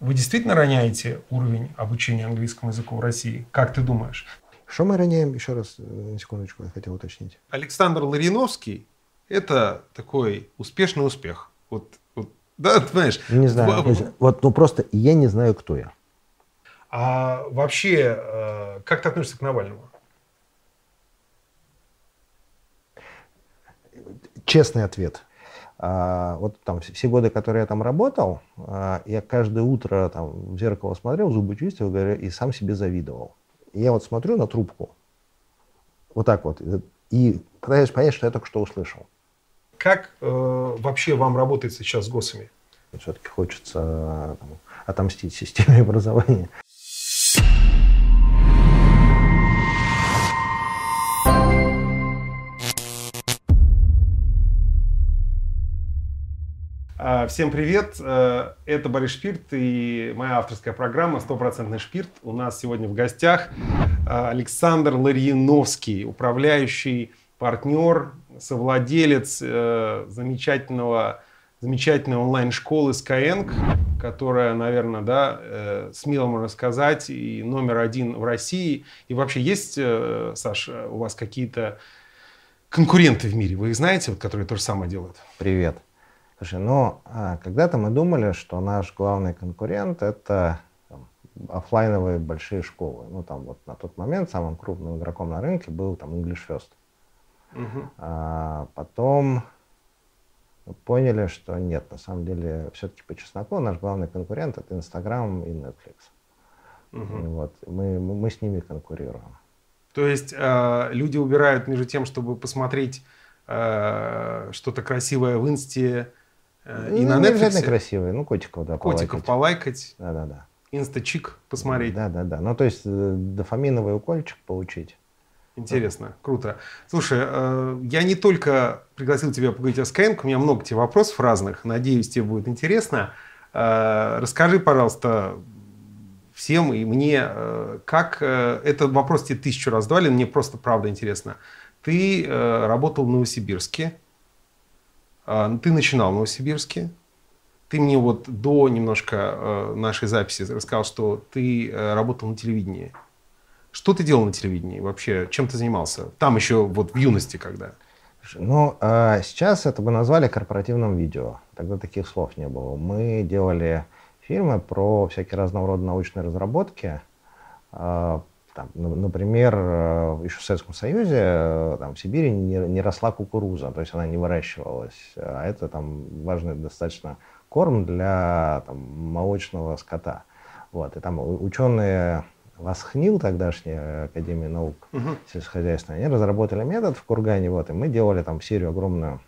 Вы действительно роняете уровень обучения английскому языку в России? Как ты думаешь? Что мы роняем? Еще раз, э, на секундочку, я хотел уточнить. Александр Лариновский – это такой успешный успех. Вот, вот да, ты понимаешь? Не знаю. В- Вот, ну просто я не знаю, кто я. А вообще, э, как ты относишься к Навальному? Честный ответ. А, вот там все- годы, которые я там работал, а, я каждое утро там в зеркало смотрел, зубы чистил и сам себе завидовал. И я вот смотрю на трубку, вот так вот, и пытаюсь понять, что я только что услышал. Как э, вообще вам работает сейчас с ГОСами? Все-таки хочется а, там, отомстить системе образования. Всем привет! Э, Это Борис Шпирт и моя авторская программа «Стопроцентный Шпирт». У нас сегодня в гостях э, Александр Ларьяновский, управляющий партнер, совладелец э, замечательного, замечательной онлайн-школы Skyeng, которая, наверное, да, смело можно сказать, и номер один в России. И вообще есть, Саша, у вас какие-то конкуренты в мире? Вы их знаете, вот, которые то же самое делают? Привет. Слушай, ну, а, когда-то мы думали, что наш главный конкурент – это там, оффлайновые большие школы. Ну, там вот на тот момент самым крупным игроком на рынке был там English First. Мгм. А потом поняли, что нет, на самом деле, все-таки по чесноку наш главный конкурент – это Instagram и Netflix. И Вот, мы, мы мы с ними конкурируем. То есть э, люди убирают между тем, чтобы посмотреть э, что-то красивое в инсте э, и Ну, на не обязательно Netflix. красивые, ну, котиков, да, Котиков полайкать. полайкать, Да-да-да. инстачик посмотреть. Да, да, да. Ну, то есть э, дофаминовый укольчик получить. Интересно, круто. Слушай, э, я не только пригласил тебя поговорить о Skyeng, у меня много тебе вопросов разных. Надеюсь, тебе будет интересно. Расскажи, пожалуйста, всем и мне, как этот вопрос тебе тысячу раз давали, мне просто правда интересно. Ты работал в Новосибирске, ты начинал в Новосибирске, ты мне вот до немножко э, нашей записи рассказал, что ты э, работал на телевидении. Что ты делал на телевидении вообще? Чем ты занимался? Там еще вот в юности когда? Ну, а сейчас это бы назвали корпоративным видео. Тогда таких слов не было. Мы делали фильмы про всякие разного рода научные разработки. Там, на- например, э, еще в Советском Союзе э, там, в Сибири не, не росла кукуруза, то есть она не выращивалась. А это там важный достаточно корм для там, молочного скота. Вот. И там ученые Восхнил, тогдашняя Академия наук, Мгм. сельскохозяйственные, они разработали метод в Кургане, вот, и мы делали там серию огромную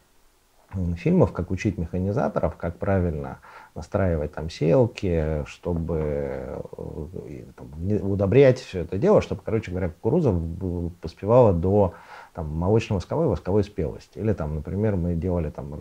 фильмов, как учить механизаторов, как правильно настраивать там сеялки, чтобы э, там, удобрять все это дело, чтобы, короче говоря, кукуруза поспевала до там, молочно-восковой восковой спелости. Или там, например, мы делали там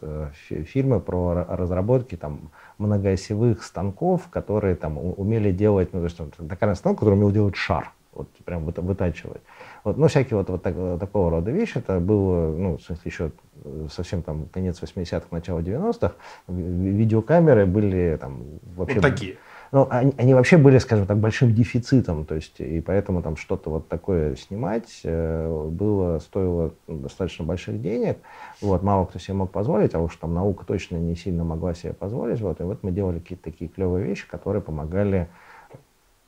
э, фи- фильмы про ра- разработки там многоосевых станков, которые там умели делать, ну, то есть там, такая станок, который умел делать шар, вот прям выта- вытачивать. Вот, ну, всякие вот, вот так- такого рода вещи. Это было, ну, в смысле, еще э, совсем там конец 80-х, начало 90-х. Ви- Видеокамеры были там вообще... Вот такие. Ну, они, они вообще были, скажем так, большим дефицитом, то есть, и поэтому там что-то вот такое снимать э, было, стоило ну, достаточно больших денег, вот, мало кто себе мог позволить, а уж там наука точно не сильно могла себе позволить, вот, и вот мы делали какие-то такие клевые вещи, которые помогали,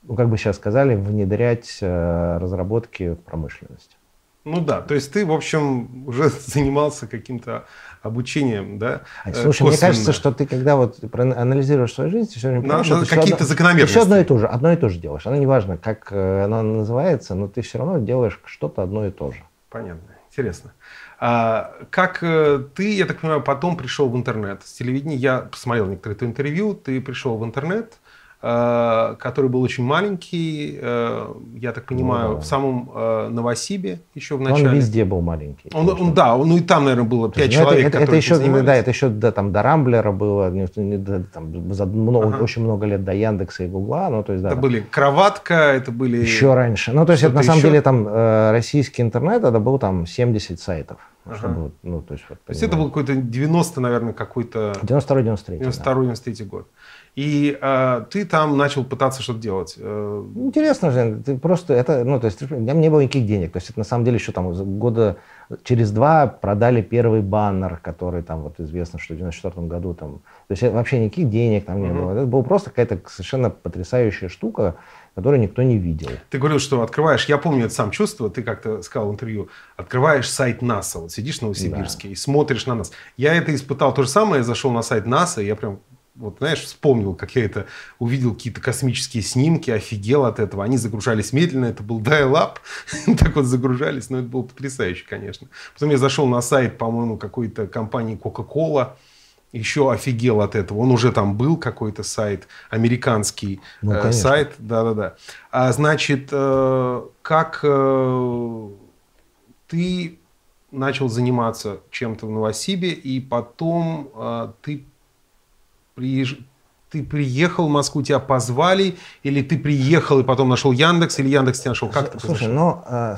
ну, как бы сейчас сказали, внедрять э, разработки в промышленность. Ну да, то есть ты, в общем, уже занимался каким-то обучением, да? Э, Слушай, мне косвенно. кажется, что ты, когда вот проанализируешь свою жизнь, ты все время На- понимаешь, что какие-то одно- закономерности. Все одно и то же, одно и то же делаешь. Оно не важно, как э, оно называется, но ты все равно делаешь что-то одно и то же. Понятно, интересно. А, как ты, я так понимаю, потом пришел в интернет с телевидения? Я посмотрел некоторые твои интервью, ты пришел в интернет, который был очень маленький, э, я так понимаю, Ну да. в самом э, Новосибе еще в начале. Он везде был маленький. Он, конечно. он- да, он- ну и там, наверное, было пять ну, это- человек, это, это, которые еще, этим занимались. да, это еще до, там, до Рамблера было, там, за много- Ага. очень много лет до Яндекса и Гугла, ну, то есть, да, Это там, были кроватка, это были... еще раньше. Ну, то есть, это, на самом еще? деле, там, э, российский интернет, это был там 70 сайтов. Ага. Чтобы, ну, то есть, вот, То есть это был какой-то 90, наверное, какой-то... 92-93. 92-93 год. И э, ты там начал пытаться что-то делать. Э, Интересно же, ты просто это, ну, то есть, у меня не было никаких денег. То есть, это на самом деле еще там года через два продали первый баннер, который там вот известно, что в 94 году там, то есть вообще никаких денег там не Мгм. было. Это была просто какая-то совершенно потрясающая штука, которую никто не видел. Ты говорил, что открываешь, я помню это сам чувство, ты как-то сказал в интервью, открываешь сайт НАСА, вот сидишь в Новосибирске и смотришь на нас. Я это испытал то же самое, я зашел на сайт НАСА, и я прям, вот знаешь, вспомнил, как я это увидел, какие-то космические снимки, офигел от этого. Они загружались медленно, это был dial-up, так вот загружались, но это было потрясающе, конечно. Потом я зашел на сайт, по-моему, какой-то компании Coca-Cola, еще офигел от этого. Он уже там был, какой-то сайт, американский Ну, э, сайт. Да-да-да. А, значит, э, как э, ты начал заниматься чем-то в Новосибе, и потом э, ты, приезж- ты приехал в Москву, тебя позвали, или ты приехал и потом нашел Яндекс, или Яндекс тебя нашел? Как это Слушай, ну, э,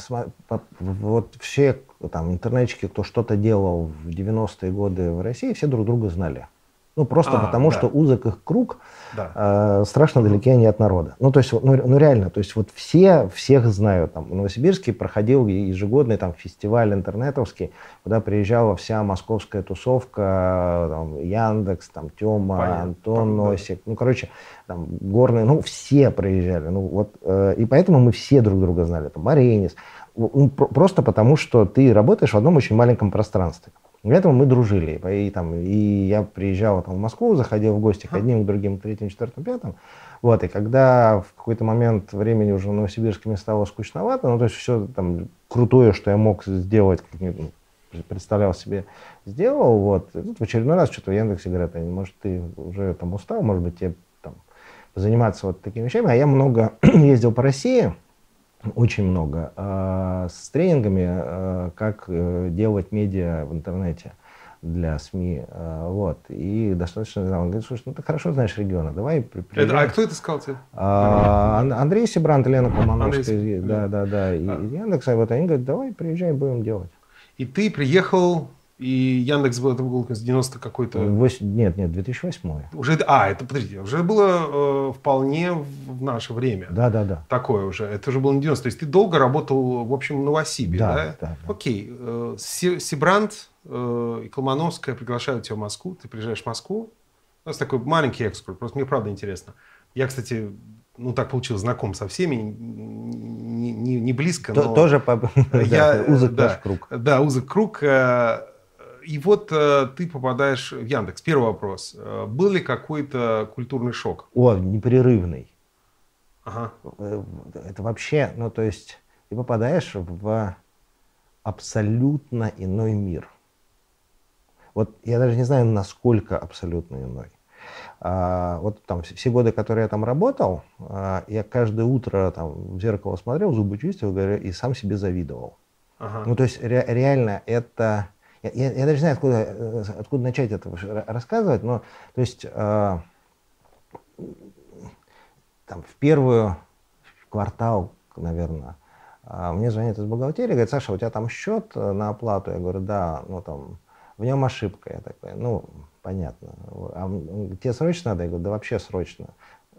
вот все там интернетчики, кто что-то делал в 90-е годы в России, все друг друга знали. Ну, просто А, потому, да. что узок их круг, Да. э, страшно далеки они от народа. Ну, то есть, ну, ну, реально, то есть вот все всех знают. Там, в Новосибирске проходил ежегодный там, фестиваль интернетовский, куда приезжала вся московская тусовка, там, Яндекс, там, Тёма, Понятно. Антон Понятно. Носик, ну, короче, там, горные, ну, все проезжали. Ну, вот, э, и поэтому мы все друг друга знали. Там, Маренис. Ну, про- просто потому, что ты работаешь в одном очень маленьком пространстве. Поэтому мы дружили. И, там, и я приезжал там, в Москву, заходил в гости к одним, к другим, к третьим, четвертым, пятым. Вот, и когда в какой-то момент времени уже в Новосибирске мне стало скучновато, ну, то есть все там крутое, что я мог сделать, как мне, ну, представлял себе, сделал, вот. И тут в очередной раз что-то в Яндексе говорят, «А, может, ты уже там устал, может быть, тебе там заниматься вот такими вещами. А я много ездил по России, очень много, э, с тренингами, э, как э, делать медиа в интернете для СМИ. э, Вот. И достаточно знал. Он говорит, слушай, ну ты хорошо знаешь регионы, давай при- Это- приезжай». а кто это сказал тебе? А, Ан- Андрей Сибрант, Лена Колмановская, да, да, да, и- А. из Яндекса. Вот они говорят, давай приезжай, будем делать. И ты приехал, и Яндекс был, это был 90 какой-то... Восемь- нет, нет, 2008. Уже, а, это, подождите, уже было э, вполне в наше время. Да, да, да. Такое уже. Это уже было не 90. То есть ты долго работал, в общем, в Новосибе, да? Да, да, да. Окей. э, Си- Сибрант э, и Колмановская приглашают тебя в Москву. Ты приезжаешь в Москву. У нас такой маленький экскурс. Просто мне правда интересно. Я, кстати, ну так получилось, знаком со всеми. Не, не- не близко, но... Тоже по- Я, да, узок да, наш круг. Да, узок круг. э, И вот э, ты попадаешь в Яндекс. Первый вопрос. Э, Был ли какой-то культурный шок? О, непрерывный. Ага. Э, Это вообще, ну то есть ты попадаешь в абсолютно иной мир. Вот я даже не знаю, насколько абсолютно иной. А, вот там все все годы, которые я там работал, а, я каждое утро там в зеркало смотрел, зубы чистил говорю, и сам себе завидовал. Ага. Ну, то есть ре- реально это... Я, я- даже не знаю, откуда, э, откуда начать это рассказывать, но то есть э, там в первую квартал, наверное, а, мне звонит из бухгалтерии, говорит, Саша, у тебя там счет э, на оплату? Я говорю, да, ну там, в нем ошибка. Я такой, ну, понятно. А тебе срочно надо? Я говорю, да вообще срочно.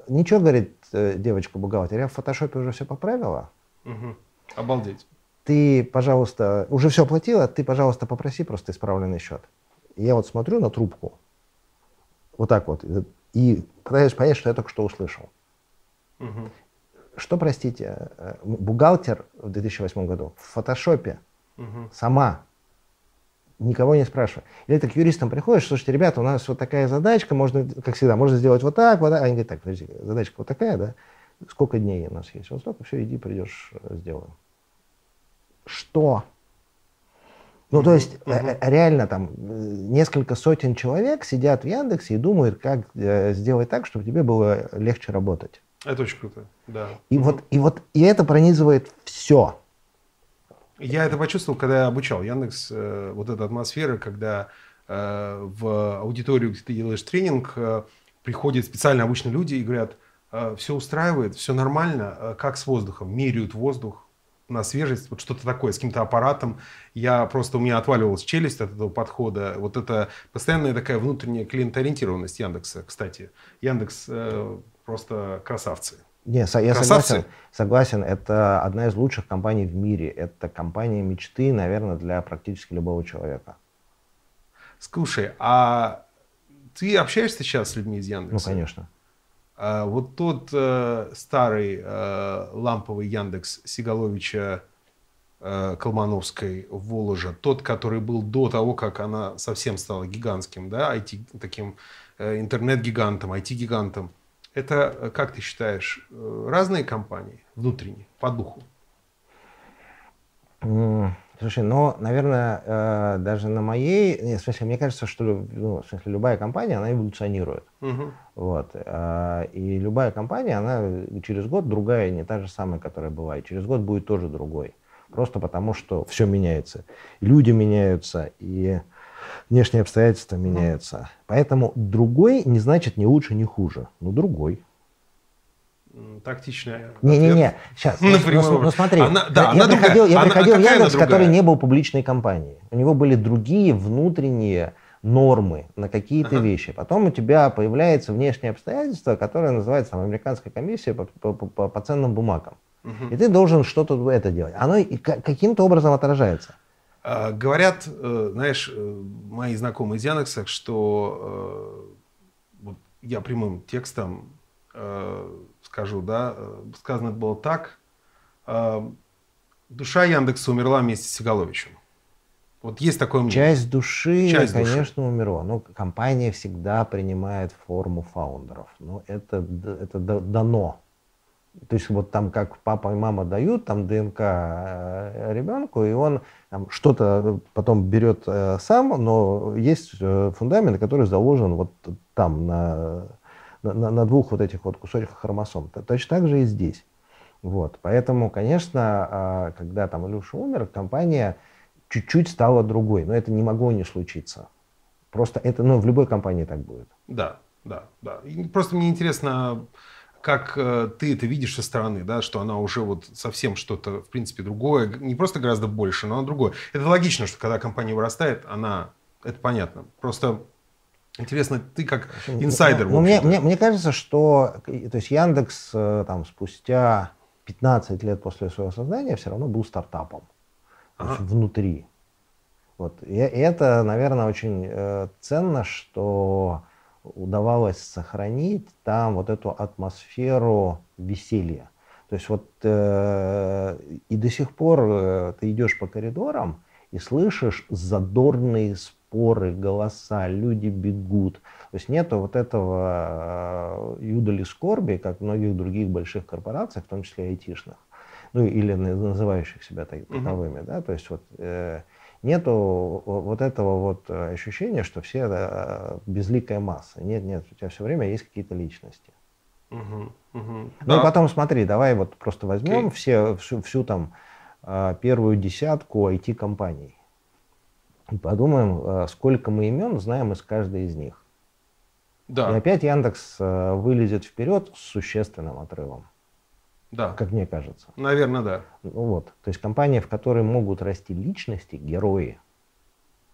Ничего, говорит э, девочка бухгалтер, я в фотошопе уже все поправила. Мгм. Обалдеть. Ты, пожалуйста, уже все оплатила, ты, пожалуйста, попроси просто исправленный счет. И я вот смотрю на трубку, вот так вот, и пытаюсь понять, что я только что услышал. Мгм. Что, простите, бухгалтер в 2008 году в фотошопе Мгм. сама, никого не спрашивая. Или ты к юристам приходишь, слушайте, ребята, у нас вот такая задачка, можно, как всегда, можно сделать вот так, вот так. Они говорят, так, подожди, задачка вот такая, да? Сколько дней у нас есть? Вот столько, все, иди, придешь, сделаем. Что? Ну, то есть, э, реально там э, несколько сотен человек сидят в Яндексе и думают, как э, сделать так, чтобы тебе было легче работать. Это очень круто. Да. И вот, и вот, и это пронизывает все. Я это почувствовал, когда я обучал Яндекс. э, вот эта атмосфера, когда э, в аудиторию, где ты делаешь тренинг, э, приходят специально обычные люди и говорят, все устраивает, все нормально, как с воздухом, меряют воздух. На свежесть, вот что-то такое с каким-то аппаратом. Я просто, у меня отваливалась челюсть от этого подхода. Вот это постоянная такая внутренняя клиентоориентированность Яндекса, кстати. Яндекс э, просто красавцы. Не, я согласен, согласен, это одна из лучших компаний в мире. Это компания мечты, наверное, для практически любого человека. Слушай, а ты общаешься сейчас с людьми из Яндекса? Ну, конечно. А, вот тот э, старый э, ламповый Яндекс Сигаловича э, Колмановской Воложа, тот, который был до того, как она совсем стала гигантским, да, IT, таким э, интернет-гигантом, IT-гигантом, это, э, как ты считаешь, э, разные компании внутренние, по духу? Слушай, ну, наверное, э, даже на моей, нет, в смысле, мне кажется, что ну, в смысле, любая компания, она эволюционирует. Угу. Вот. Э, и любая компания, она через год другая, не та же самая, которая была. И через год будет тоже другой. Просто потому, что все меняется. люди меняются, и внешние обстоятельства меняются. Поэтому другой не значит ни лучше, ни хуже. Ну, другой тактичная. Не-не-не, сейчас. Ну, ну, ну смотри, она, да, я, она приходил, я она, приходил а в Яндекс, который не был публичной компанией. У него были другие внутренние нормы на какие-то ага. вещи. Потом у тебя появляется внешнее обстоятельство, которое называется там, американская комиссия по, по, по, по ценным бумагам. Угу. И ты должен что-то это делать. Оно каким-то образом отражается. А, говорят, э, знаешь, э, мои знакомые из Яндекса, что э, вот я прямым текстом скажу, да, э, сказано это было так. Э, душа Яндекса умерла вместе с Сигаловичем. Вот есть такое мнение. Часть души, Часть конечно, души. умерла. Но компания всегда принимает форму фаундеров. Но это, это дано. То есть вот там как папа и мама дают там ДНК э, ребенку, и он что-то потом берет сам, но есть фундамент, который заложен вот там на на, на двух вот этих вот кусочках хромосом. Точно так же и здесь. Вот. Поэтому, конечно, а, когда там Илюша умер, компания чуть-чуть стала другой. Но это не могло не случиться. Просто это, ну, в любой компании так будет. Да, да, да. Просто мне интересно, как э, ты это видишь со стороны, да, что она уже вот совсем что-то, в принципе, другое, не просто гораздо больше, но она другое. Это логично, что когда компания вырастает, она, это понятно. Просто Интересно, ты как инсайдер. Ну, мне, мне, мне кажется, что то есть Яндекс э, там, спустя 15 лет после своего создания все равно был стартапом. Ага. есть внутри. Вот. И это, наверное, очень э, ценно, что удавалось сохранить там вот эту атмосферу веселья. То есть вот э, и до сих пор э, ты идешь по коридорам и слышишь задорные споры, голоса, люди бегут. То есть нету вот этого э, юдоли скорби, как в многих других больших корпорациях, в том числе айтишных, ну или называющих себя таковыми, угу. да, то есть вот э, нету вот этого вот ощущения, что все э, безликая масса. Нет, нет, у тебя все время есть какие-то личности. Угу, угу. Ну да. и потом смотри, давай вот просто возьмем okay. все, всю, всю там э, первую десятку IT-компаний и подумаем, э, сколько мы имен знаем из каждой из них. Да. И опять Яндекс э, вылезет вперед с существенным отрывом. Да. Как мне кажется. Наверное, да. Ну вот. То есть компания, в которой могут расти личности, герои.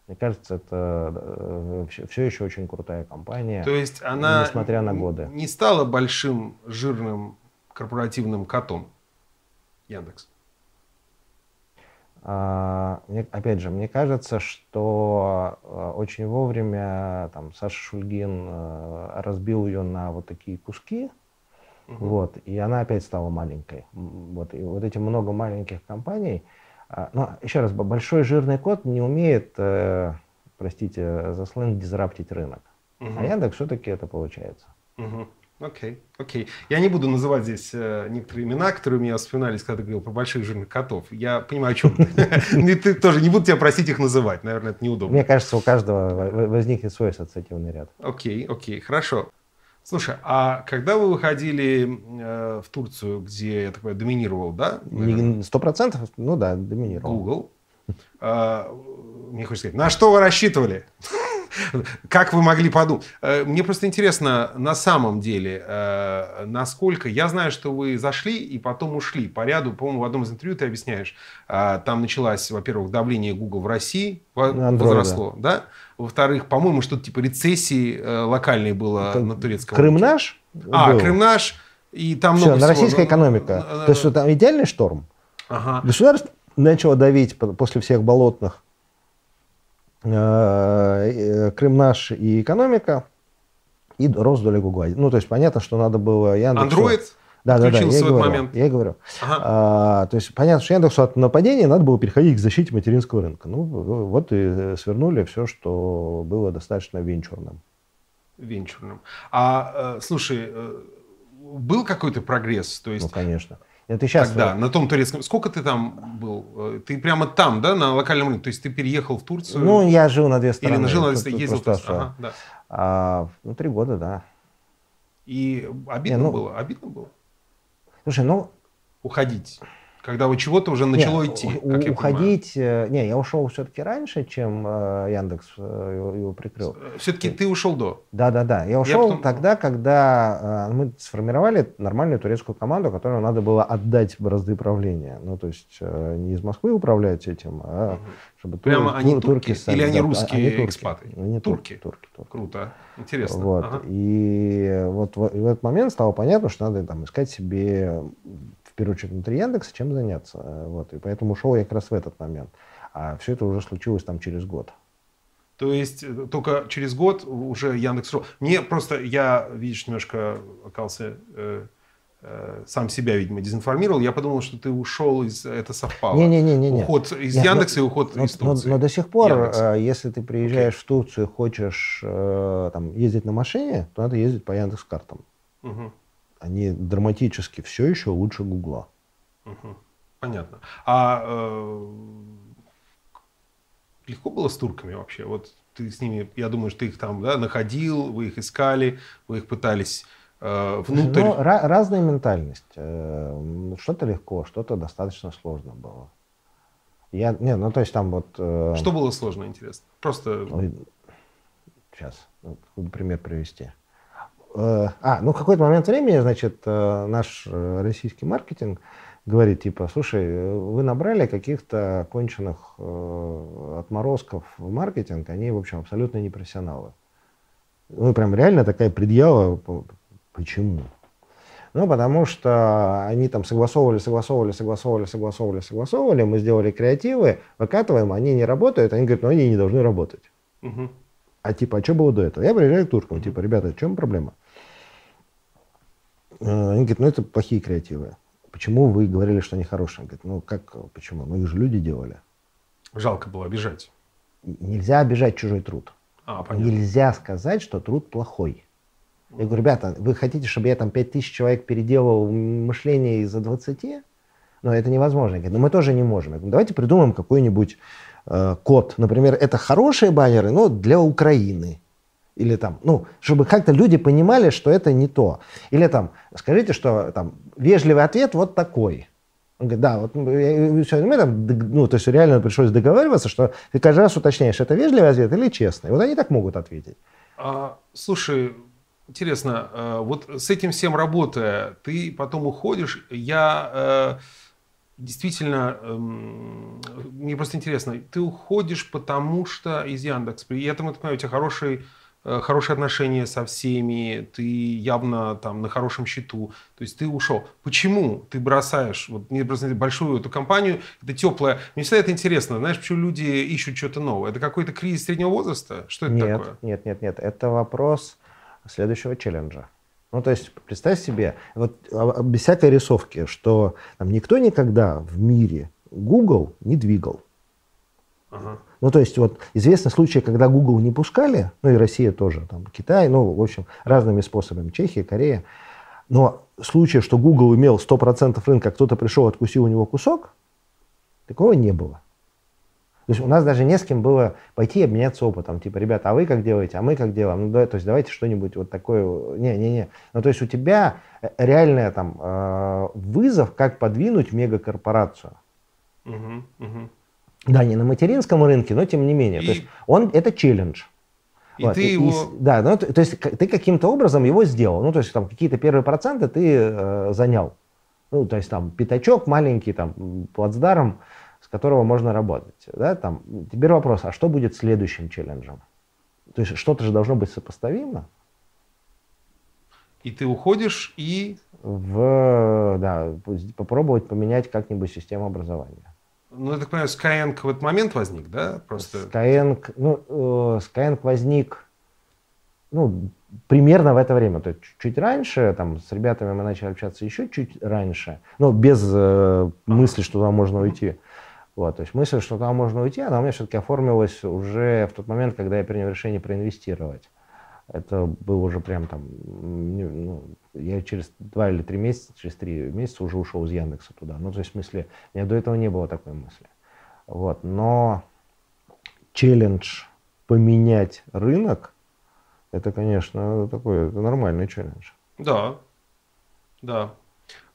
Мне кажется, это все э, еще очень крутая компания. То есть она, несмотря на годы, не стала большим жирным корпоративным котом Яндекс. А, мне, опять же, мне кажется, что а, очень вовремя там, Саша Шульгин а, разбил ее на вот такие куски, угу. вот, и она опять стала маленькой. Вот, и вот эти много маленьких компаний. Но еще раз, большой жирный кот не умеет, э, простите за сленг, дизраптить рынок. Угу. А Яндекс все-таки это получается. Угу. Окей, okay, окей. Okay. Я не буду называть здесь э, некоторые имена, которые у меня вспоминались, когда ты говорил про больших жирных котов. Я понимаю, о чем ты. Ты тоже не буду тебя просить их называть. Наверное, это неудобно. Мне кажется, у каждого возникнет свой ассоциативный ряд. Окей, окей, хорошо. Слушай, а когда вы выходили э, в Турцию, где, я так понимаю, доминировал, да? Сто процентов? Ну да, доминировал. Google. Э, мне хочется сказать, на что вы рассчитывали? Как вы могли подумать? Э, мне просто интересно, на самом деле, э, насколько... Я знаю, что вы зашли и потом ушли по ряду. По-моему, в одном из интервью ты объясняешь. Э, там началось, во-первых, давление Google в России возросло. Да? Во-вторых, по-моему, что-то типа рецессии локальной было на турецком Крым рынке. наш? А, был. Крым наш. И там Все, много на всего. российская экономика. То есть там идеальный шторм. Ага. Государство начало давить после всех болотных Крым наш и экономика, и рост доли Гугла. Ну, то есть понятно, что надо было Яндексу... Android да, да, да, я говорю, момент. я говорю. Ага. А, то есть понятно, что Яндексу от нападения надо было переходить к защите материнского рынка. Ну, вот и свернули все, что было достаточно венчурным. Венчурным. А, э, слушай, э, был какой-то прогресс? То есть... Ну, конечно. Это сейчас... Тогда, на том турецком... Сколько ты там был? Э, ты прямо там, да, на локальном рынке? То есть ты переехал в Турцию? Ну, я жил на две страны. Или жил на две ездил просто, ага, да. а, Ну, три года, да. И обидно Не, ну... было? Обидно было? Слушай, ну... Уходить. Когда у чего-то уже начало не, идти, как я уходить, понимаю. Э, не, я ушел все-таки раньше, чем э, Яндекс э, его, его прикрыл. Все-таки ты ушел до? Да, да, да. Я ушел я потом... тогда, когда э, мы сформировали нормальную турецкую команду, которую надо было отдать бразды правления. Ну, то есть э, не из Москвы управлять этим, а угу. чтобы Прямо тур, они турки, сами, или они да, русские они турки, экспаты? Они турки. Турки, турки. Круто, интересно. Вот. Ага. И вот в, в этот момент стало понятно, что надо там искать себе в первую очередь внутри Яндекса, чем заняться. Э, вот. И поэтому ушел я как раз в этот момент. А все это уже случилось там через год. То есть э, только через год уже Яндекс. Мне просто, я, видишь, немножко оказался, э, э, сам себя, видимо, дезинформировал. Я подумал, что ты ушел из... Это совпало. Не-не-не. Уход из Нет, Яндекса но, и уход но, из Турции. Но, но до сих пор, Яндекса. если ты приезжаешь okay. в Турцию и хочешь э, там, ездить на машине, то надо ездить по Яндекс-картам. Угу они драматически все еще лучше Гугла. Угу. Понятно. А э, легко было с турками вообще? Вот ты с ними, я думаю, что ты их там да, находил, вы их искали, вы их пытались э, внутрь. Ну, разная ментальность. Э, что-то легко, что-то достаточно сложно было. Я, не, ну то есть там вот... Э, что было сложно, интересно? Просто... Сейчас, вот, пример привести. Э, а, ну, какой-то момент времени, значит, э, наш э, российский маркетинг говорит, типа, слушай, вы набрали каких-то конченых отморозков в маркетинг, они, в общем, абсолютно не профессионалы. Ну, прям реально такая предъява, почему? Ну, потому что они там согласовывали, согласовывали, согласовывали, согласовывали, согласовывали, мы сделали креативы, выкатываем, они не работают, они говорят, ну, они не должны работать. Угу. А типа, а что было до этого? Я приезжаю к туркам, типа, ребята, в чем проблема? Э, они говорят, ну это плохие креативы. Почему вы говорили, что они хорошие? Он говорит, ну как, почему? Ну их же люди делали. Жалко было обижать. Нельзя обижать чужой труд. А, понятно. Нельзя сказать, что труд плохой. Я говорю, ребята, вы хотите, чтобы я там 5000 человек переделал мышление из-за 20? Но это невозможно. Я говорю, ну мы тоже не можем. Я говорю, давайте придумаем какой-нибудь э, код. Например, это хорошие баннеры, но для Украины. Или там, ну, чтобы как-то люди понимали, что это не то. Или там, скажите, что там вежливый ответ вот такой. Он говорит, да, вот мы там, ну, то есть реально пришлось договариваться, что ты каждый раз уточняешь, это вежливый ответ или честный. Вот они так могут ответить. А, слушай, интересно, э, вот с этим всем работая, ты потом уходишь, я э, действительно, эм, мне просто интересно, ты уходишь потому что из Яндекс, при этом, я понимаю, у тебя хороший хорошие отношения со всеми, ты явно там на хорошем счету, то есть ты ушел. Почему ты бросаешь вот, не просто большую эту компанию, это теплая. Мне всегда это интересно, знаешь, почему люди ищут что-то новое? Это какой-то кризис среднего возраста? Что это нет, такое? Нет, нет, нет, это вопрос следующего челленджа. Ну, то есть, представь себе, вот а, а, без всякой рисовки, что там, никто никогда в мире Google не двигал. Ага. Ну, то есть, вот известны случаи, когда Google не пускали, ну и Россия тоже, там, Китай, ну, в общем, разными способами, Чехия, Корея. Но случая, что Google имел 100% рынка, а кто-то пришел, откусил у него кусок, такого не было. То есть у нас даже не с кем было пойти и обменяться опытом. Типа, ребята, а вы как делаете, а мы как делаем? Ну, да, то есть давайте что-нибудь вот такое. Не-не-не. Ну, то есть у тебя реальный там э, вызов, как подвинуть мегакорпорацию. Угу, угу. Да, не на материнском рынке, но тем не менее. И... То есть он, это челлендж. И вот. ты и, его... да, ну, то, то есть ты каким-то образом его сделал. Ну, то есть там какие-то первые проценты ты э, занял. Ну, то есть там пятачок маленький, там, плацдарм, с которого можно работать. Да, там. Теперь вопрос, а что будет следующим челленджем? То есть что-то же должно быть сопоставимо. И ты уходишь и... В, да, попробовать поменять как-нибудь систему образования. Ну, я так понимаю, Skyeng в этот момент возник, да? Просто... Skyeng, ну, э, Skyeng возник, ну, примерно в это время. То есть чуть раньше, там, с ребятами мы начали общаться еще чуть раньше, но без э, мысли, что туда можно уйти. Вот, то есть мысль, что туда можно уйти, она у меня все-таки оформилась уже в тот момент, когда я принял решение проинвестировать. Это был уже прям там, ну, я через два или три месяца, через три месяца уже ушел из Яндекса туда. Ну, то есть, в смысле, у меня до этого не было такой мысли. Вот, но челлендж поменять рынок, это, конечно, такой, это нормальный челлендж. Да, да.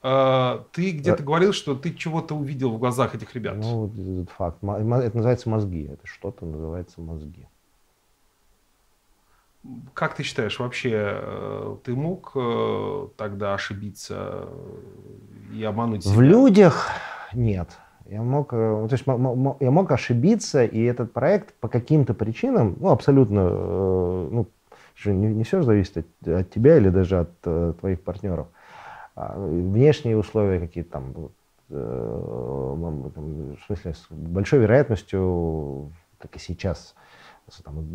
А, ты где-то да. говорил, что ты чего-то увидел в глазах этих ребят. Ну, это факт. Это называется мозги. Это что-то называется мозги. Как ты считаешь, вообще э, ты мог э, тогда ошибиться и обмануть себя? В людях нет. Я мог, э, то есть я мог ошибиться, и этот проект по каким-то причинам, ну, абсолютно, ну, не, не все зависит от, от тебя или даже от твоих партнеров. А, внешние условия какие-то там, в смысле, с большой вероятностью, как и сейчас, там,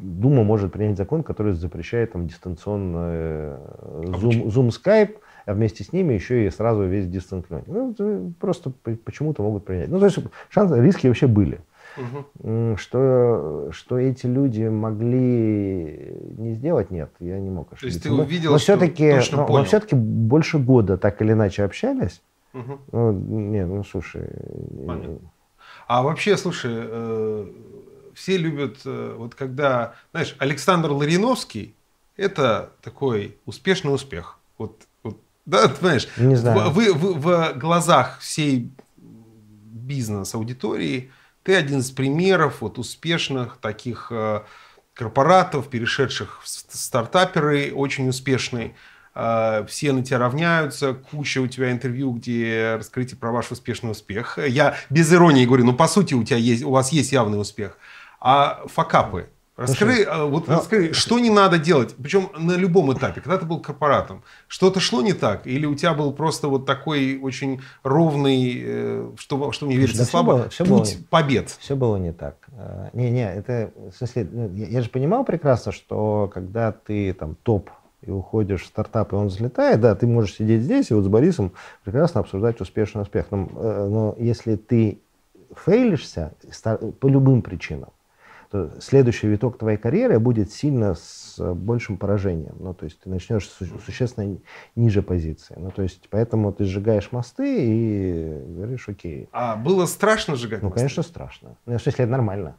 Дума может принять закон, который запрещает там дистанционно э, Zoom, Zoom Skype, а вместе с ними еще и сразу весь distance learning. Ну, просто почему-то могут принять. Ну, то есть шансы, риски вообще были. Угу. Что, что эти люди могли не сделать, нет, я не мог ошибиться. То есть ты увидел, но, все-таки, но, но все-таки больше года так или иначе общались. Угу. Ну, не, ну слушай. Понятно. А вообще, слушай, э, все любят, э, вот когда, знаешь, Александр Лариновский, это такой успешный успех. Вот, вот да, знаешь, Не знаю. В, в, в, в глазах всей бизнес-аудитории ты один из примеров вот успешных таких э, корпоратов, перешедших в стартаперы, очень успешный. Э, все на тебя равняются, куча у тебя интервью, где раскрытие про ваш успешный успех. Я без иронии говорю, ну по сути у тебя есть, у вас есть явный успех. А факапы? Расскажи, Слушай, вот ну, расскажи, что не надо делать, причем на любом этапе, когда ты был корпоратом, что-то шло не так, или у тебя был просто вот такой очень ровный, э, что, что мне верится да слабо, было, все путь было, побед? Все было не так. Не-не, э, это, в смысле, ну, я, я же понимал прекрасно, что когда ты там топ и уходишь в стартап, и он взлетает, да, ты можешь сидеть здесь и вот с Борисом прекрасно обсуждать успешный успех. Но, э, но если ты фейлишься по любым причинам, то следующий виток твоей карьеры будет сильно с большим поражением. Ну, то есть ты начнешь су- существенно ниже позиции. Ну, то есть поэтому ты сжигаешь мосты и говоришь, окей. А было страшно сжигать Ну, мосты? конечно, страшно. Ну, в смысле, это нормально.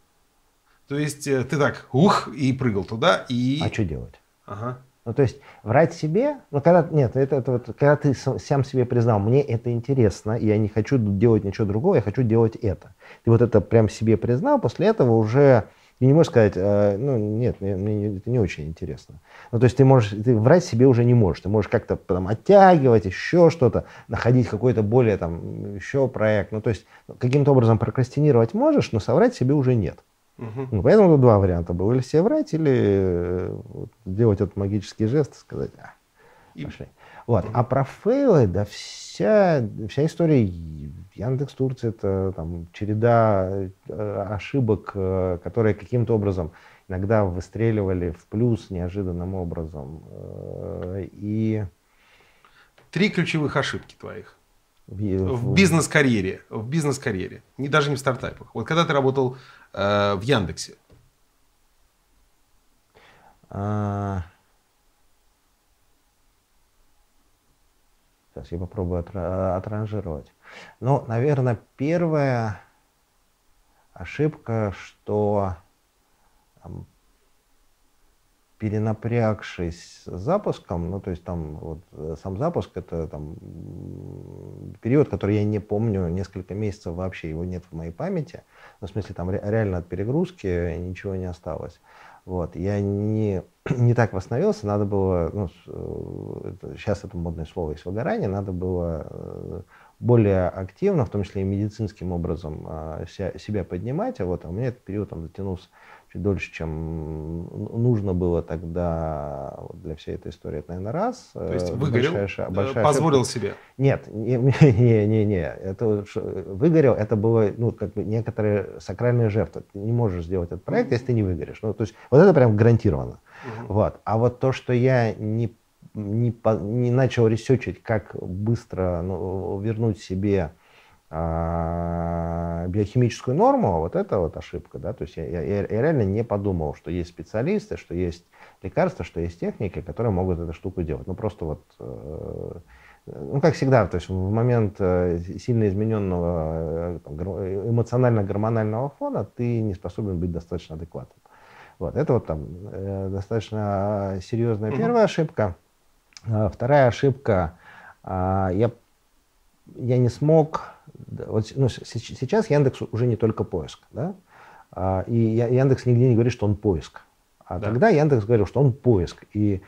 То есть э, ты так, ух, и прыгал туда, и... А что делать? Ага. Ну, то есть врать себе, ну, когда, нет, это, это вот, когда ты сам себе признал, мне это интересно, я не хочу делать ничего другого, я хочу делать это. Ты вот это прям себе признал, после этого уже ты не можешь сказать, э, ну, нет, мне, мне это не очень интересно. Ну, то есть ты можешь, ты врать себе уже не можешь. Ты можешь как-то потом оттягивать, еще что-то, находить какой-то более там, еще проект. Ну, то есть каким-то образом прокрастинировать можешь, но соврать себе уже нет. Угу. Ну, поэтому тут два варианта было. Или себе врать, или э, вот, делать этот магический жест и сказать, а, пошли. Вот. А про фейлы, да вся, вся история Яндекс Турция это там череда э, ошибок, э, которые каким-то образом иногда выстреливали в плюс неожиданным образом. Э, и три ключевых ошибки твоих в, бизнес-карьере, в бизнес-карьере, не даже не в стартапах. Вот когда ты работал э, в Яндексе. А... Сейчас я попробую отранжировать. Ну, наверное, первая ошибка, что перенапрягшись с запуском, ну, то есть там вот э, сам запуск, это там период, который я не помню, несколько месяцев вообще его нет в моей памяти, ну, в смысле там реально от перегрузки ничего не осталось. Вот. Я не, не так восстановился, надо было, ну, сейчас это модное слово есть выгорание, надо было более активно, в том числе и медицинским образом, себя поднимать. А вот а у меня этот период там затянулся чуть дольше, чем нужно было тогда вот для всей этой истории. Это, наверное, раз. То есть выгорел, большая, большая позволил ошибка. себе? Нет, не, не, не, не. Это выгорел, это было, ну, как бы некоторые сакральные жертвы. Ты не можешь сделать этот проект, если ты не выгоришь. Ну, то есть вот это прям гарантированно. Угу. Вот. А вот то, что я не, не, не начал ресечить, как быстро ну, вернуть себе а, биохимическую норму, вот это вот ошибка, да, то есть я, я, я реально не подумал, что есть специалисты, что есть лекарства, что есть техники, которые могут эту штуку делать. Ну просто вот, э, ну как всегда, то есть в момент э, сильно измененного э, эмоционально-гормонального фона ты не способен быть достаточно адекватным. Вот, это вот там достаточно серьезная первая ошибка. А вторая ошибка, а, я, я не смог вот, ну, сейчас Яндекс уже не только поиск, да? А, и Яндекс нигде не говорит, что он поиск. А да. тогда Яндекс говорил, что он поиск. И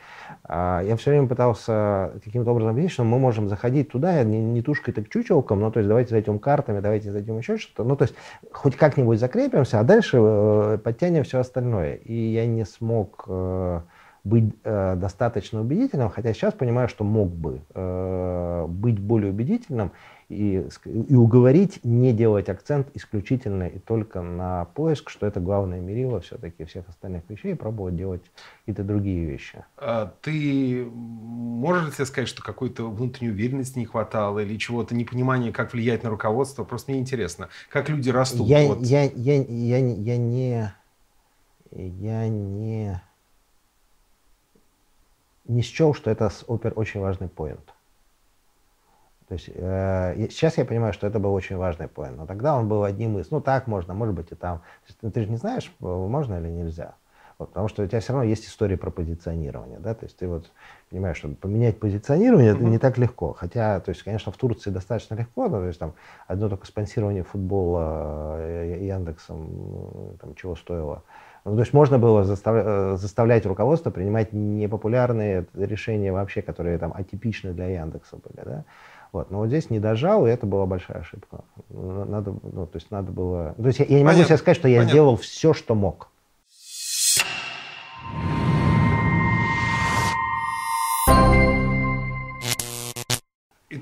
а, я все время пытался каким-то образом видеть, что мы можем заходить туда не, не тушкой, так чучелком, ну, то есть давайте зайдем картами, давайте зайдем еще что-то. Ну, то есть хоть как-нибудь закрепимся, а дальше э, подтянем все остальное. И я не смог э, быть э, достаточно убедительным, хотя сейчас понимаю, что мог бы э, быть более убедительным и, и уговорить не делать акцент исключительно и только на поиск, что это главное мерило все-таки всех остальных вещей, и пробовать делать какие-то другие вещи. А ты можешь ли сказать, что какой-то внутренней уверенности не хватало или чего-то, непонимания, как влиять на руководство? Просто мне интересно, как люди растут? Я, вот. я, я, я, я не... Я не не счел, что это супер очень важный поинт. То есть э, сейчас я понимаю, что это был очень важный поинт, но тогда он был одним из, ну так можно, может быть и там. Есть, ну, ты же не знаешь, можно или нельзя. Вот, потому что у тебя все равно есть история про позиционирование, да, то есть ты вот понимаешь, что поменять позиционирование это не так легко, хотя, то есть, конечно, в Турции достаточно легко, но, то есть там одно только спонсирование футбола э, Яндексом, ну, там чего стоило, ну, то есть можно было заставлять, э, заставлять руководство принимать непопулярные решения вообще, которые там атипичны для Яндекса были, да. Вот. Но вот здесь не дожал, и это была большая ошибка. Надо, ну, то есть надо было... То есть я, я не могу Понятно. себе сказать, что я Понятно. сделал все, что мог.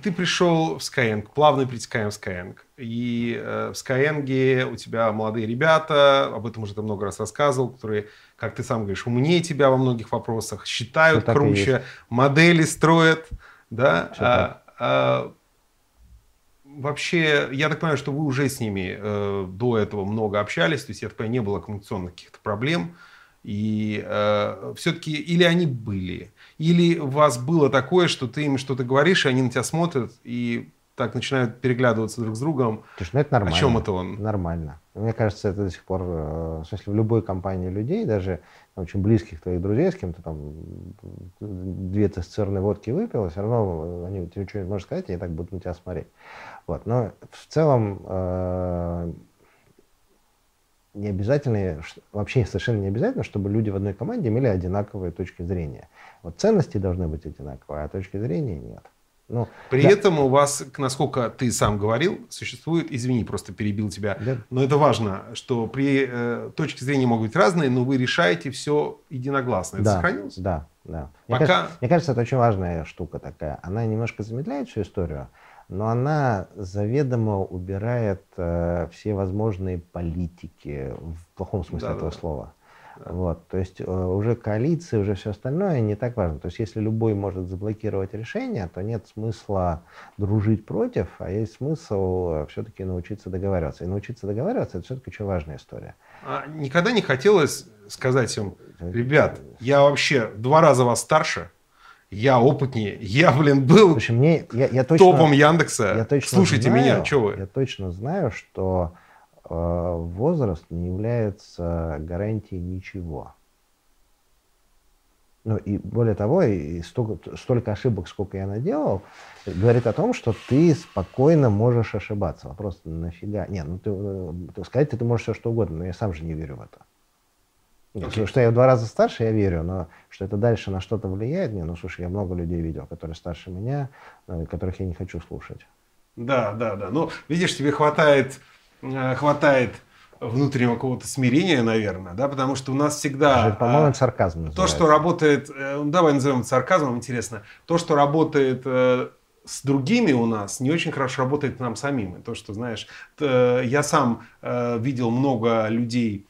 Ты пришел в Skyeng, плавно перетекаем в Skyeng. И э, в Skyeng у тебя молодые ребята, об этом уже ты много раз рассказывал, которые, как ты сам говоришь, умнее тебя во многих вопросах, считают Все круче, модели строят, да. А, а, вообще, я так понимаю, что вы уже с ними э, до этого много общались, то есть, я так понимаю, не было коммуникационных каких-то проблем. И э, все-таки или они были, или у вас было такое, что ты им что-то говоришь, и они на тебя смотрят и так начинают переглядываться друг с другом. Слушай, ну это нормально. О чем это он? Нормально. Мне кажется, это до сих пор, э, в смысле, в любой компании людей, даже очень близких твоих друзей, с кем ты там две тестерные водки выпил, все равно они тебе что-нибудь можешь сказать, и они так будут на тебя смотреть. Вот. Но в целом э, не обязательно, вообще совершенно не обязательно, чтобы люди в одной команде имели одинаковые точки зрения. Вот ценности должны быть одинаковые, а точки зрения нет. Ну, При да. этом у вас, насколько ты сам говорил, существует, извини, просто перебил тебя, да. но это важно, что при э, точки зрения могут быть разные, но вы решаете все единогласно. Это да, сохранилось? Да, да. Мне, Пока... кажется, мне кажется, это очень важная штука такая. Она немножко замедляет всю историю, но она заведомо убирает э, все возможные политики в плохом смысле да, этого да. слова. Да. Вот, то есть э, уже коалиции, уже все остальное не так важно. То есть если любой может заблокировать решение, то нет смысла дружить против, а есть смысл э, все-таки научиться договариваться. И научиться договариваться это все-таки очень важная история. А никогда не хотелось сказать им, ребят, я вообще два раза вас старше, я опытнее, я, блин, был Слушай, мне, я, я точно, топом Яндекса. Я точно Слушайте знаю, меня, что вы? Я точно знаю, что э, возраст не является гарантией ничего. Ну и более того, и столько, столько ошибок, сколько я наделал, говорит о том, что ты спокойно можешь ошибаться. Вопрос, нафига? Не, ну ты, э, ты сказать ты можешь все что угодно, но я сам же не верю в это. Okay. Что я в два раза старше, я верю, но что это дальше на что-то влияет, не, ну слушай, я много людей видел, которые старше меня, э, которых я не хочу слушать. Да, да, да. Ну, видишь, тебе хватает, э, хватает внутреннего какого-то смирения, наверное, да, потому что у нас всегда... По-моему, это сарказм называется. То, что работает, э, ну, давай назовем это сарказмом, интересно, то, что работает с другими у нас не очень хорошо работает нам самим. И то, что, знаешь, я сам видел много людей,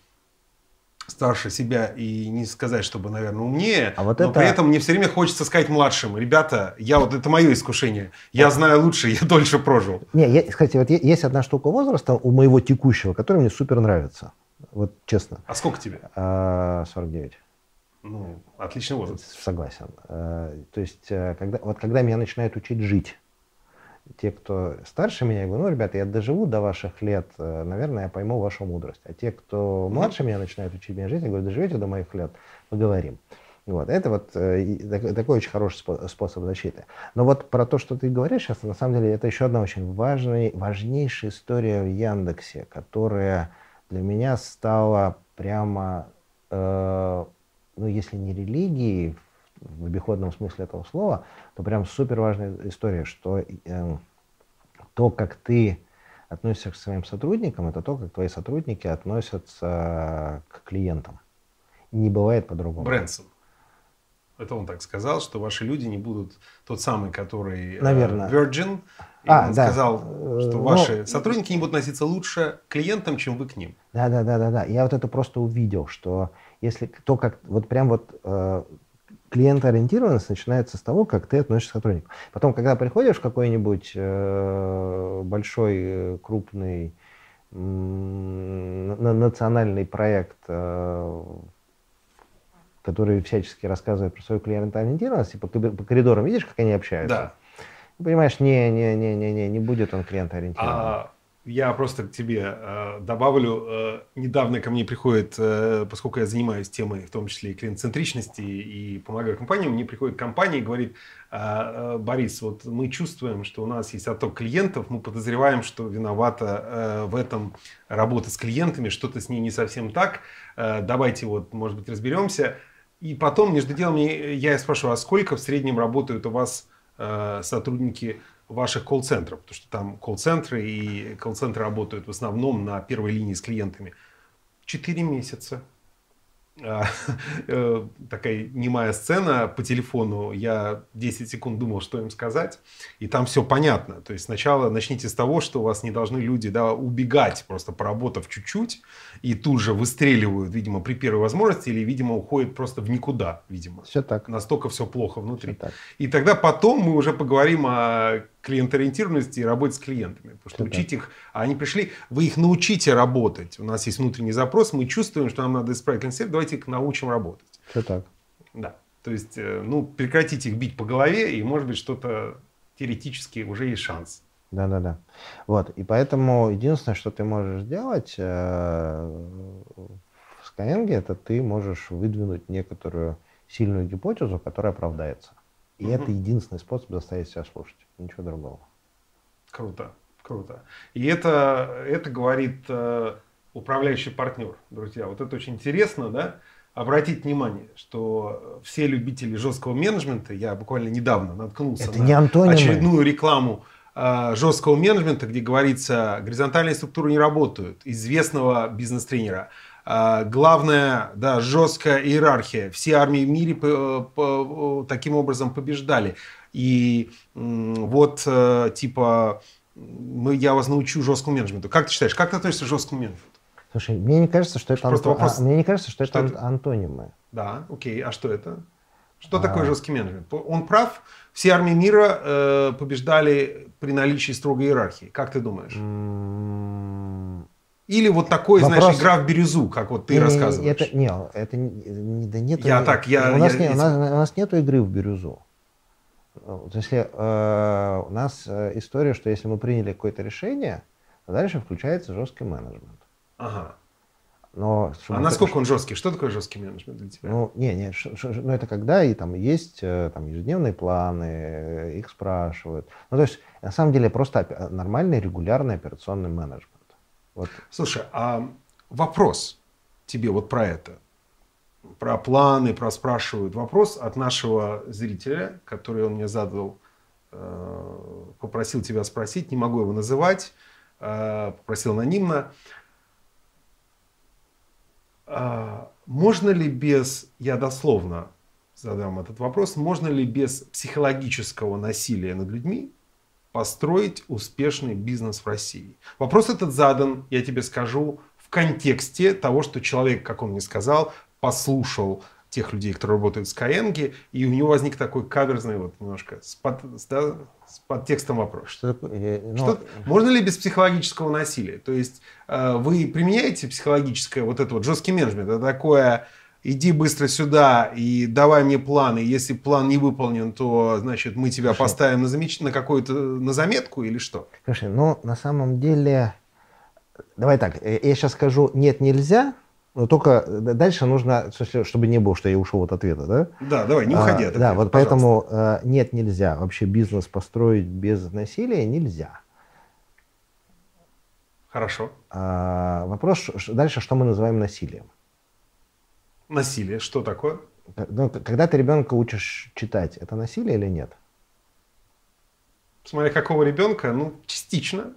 старше себя и не сказать, чтобы, наверное, умнее, а вот но это... при этом мне все время хочется сказать младшим, ребята, я вот это мое искушение, я а... знаю лучше, я дольше прожил. Не, я, кстати, вот есть одна штука возраста у моего текущего, которая мне супер нравится, вот честно. А сколько тебе? А, 49. Ну, отличный возраст. Согласен. А, то есть, э, когда, вот когда меня начинают учить жить, те, кто старше меня, я говорю, ну, ребята, я доживу до ваших лет, э, наверное, я пойму вашу мудрость. А те, кто младше меня начинают учить меня жить, я говорю, доживете до моих лет, поговорим. Вот. Это вот э, такой очень хороший способ защиты. Но вот про то, что ты говоришь сейчас, на самом деле, это еще одна очень важная, важнейшая история в Яндексе, которая для меня стала прямо, э, ну, если не религией в обиходном смысле этого слова, то прям супер важная история, что э, то, как ты относишься к своим сотрудникам, это то, как твои сотрудники относятся к клиентам. Не бывает по-другому. Брэнсон. Это он так сказал, что ваши люди не будут тот самый, который э, Наверное. Virgin. И а, он да. сказал, что э, ваши Но... сотрудники не будут относиться лучше к клиентам, чем вы к ним. Да, да, да, да, да. Я вот это просто увидел, что если то, как вот прям вот э, клиентоориентированность начинается с того, как ты относишься к сотруднику. Потом, когда приходишь в какой-нибудь э, большой, э, крупный национальный проект, э, который всячески рассказывает про свою клиентоориентированность, и по, по коридорам видишь, как они общаются? Да. понимаешь, не, не, не, не, не, не будет он клиентоориентирован. А я просто к тебе э, добавлю. Э, недавно ко мне приходит, э, поскольку я занимаюсь темой, в том числе и клиент-центричности, и помогаю компаниям, мне приходит компания и говорит, э, э, Борис, вот мы чувствуем, что у нас есть отток клиентов, мы подозреваем, что виновата э, в этом работа с клиентами, что-то с ней не совсем так, э, давайте вот, может быть, разберемся. И потом, между делом, я спрашиваю, а сколько в среднем работают у вас э, сотрудники ваших колл-центров, потому что там колл-центры и колл-центры работают в основном на первой линии с клиентами. Четыре месяца. А, э, такая немая сцена по телефону. Я 10 секунд думал, что им сказать. И там все понятно. То есть сначала начните с того, что у вас не должны люди да, убегать, просто поработав чуть-чуть, и тут же выстреливают, видимо, при первой возможности, или, видимо, уходят просто в никуда, видимо. Все так. Настолько все плохо внутри. Все так. И тогда потом мы уже поговорим о клиенториентированности и работе с клиентами. Потому что учить их, а они пришли, вы их научите работать. У нас есть внутренний запрос, мы чувствуем, что нам надо исправить концепт, давайте их научим работать. Все так. Да. То есть, э, ну, прекратите их бить по голове, и, может быть, что-то теоретически уже есть шанс. Да, да, да. Вот. И поэтому единственное, что ты можешь сделать э, в Skyeng, это ты можешь выдвинуть некоторую сильную гипотезу, которая оправдается. И угу. это единственный способ заставить себя слушать. Ничего другого. Круто, круто. И это, это говорит э, управляющий партнер, друзья. Вот это очень интересно, да? Обратить внимание, что все любители жесткого менеджмента, я буквально недавно наткнулся это на не очередную рекламу жесткого менеджмента, где говорится, горизонтальные структуры не работают, известного бизнес-тренера. А, главное, да, жесткая иерархия. Все армии в мире по, таким образом побеждали. И вот, э, типа, мы, я вас научу жесткому менеджменту. Как ты считаешь, как ты относишься к жесткому менеджменту? Слушай, мне не кажется, что это, Просто анто... вопрос... а, мне не кажется, что, что это, это антонимы. Да, окей. А что это? Что а... такое жесткий менеджмент? Он прав. Все армии мира э, побеждали при наличии строгой иерархии. Как ты думаешь? Или вот такой, Вопрос... знаешь, игра в бирюзу, как вот ты не, рассказываешь? Это, не, это не, да нет. Я так, я... У нас, я, не, у, нас, у нас нет игры в бирюзу. Если э, у нас э, история, что если мы приняли какое-то решение, то дальше включается жесткий менеджмент. Ага. Но, а насколько он жесткий? Что такое жесткий менеджмент для тебя? Ну, не, не, ш, ш, ну это когда и там есть э, там, ежедневные планы, э, их спрашивают. Ну, то есть, на самом деле, просто нормальный, регулярный операционный менеджмент. Вот. Слушай, а вопрос тебе вот про это. про планы, про спрашивают. Вопрос от нашего зрителя, который он мне задал, э, попросил тебя спросить, не могу его называть, э, попросил анонимно. А, можно ли без, я дословно задам этот вопрос, можно ли без психологического насилия над людьми построить успешный бизнес в России? Вопрос этот задан, я тебе скажу, в контексте того, что человек, как он мне сказал, послушал тех людей, которые работают в Skyeng, и у него возник такой каверзный вот немножко с, под, да, с подтекстом вопрос. Что такое? Ну, что, можно ли без психологического насилия? То есть э, вы применяете психологическое вот это вот жесткий менеджмент? Это такое иди быстро сюда и давай мне план, и если план не выполнен, то, значит, мы тебя Слушай, поставим на, замеч... на какую-то на заметку или что? Слушай, ну, на самом деле, давай так, э, я сейчас скажу «нет, нельзя», но только дальше нужно, чтобы не было, что я ушел от ответа, да? Да, давай, не уходи от ответа, Да, вот поэтому э, нет, нельзя. Вообще бизнес построить без насилия нельзя. Хорошо. А, вопрос дальше, что мы называем насилием? Насилие, что такое? Ну, когда ты ребенка учишь читать, это насилие или нет? Смотря какого ребенка, ну, частично.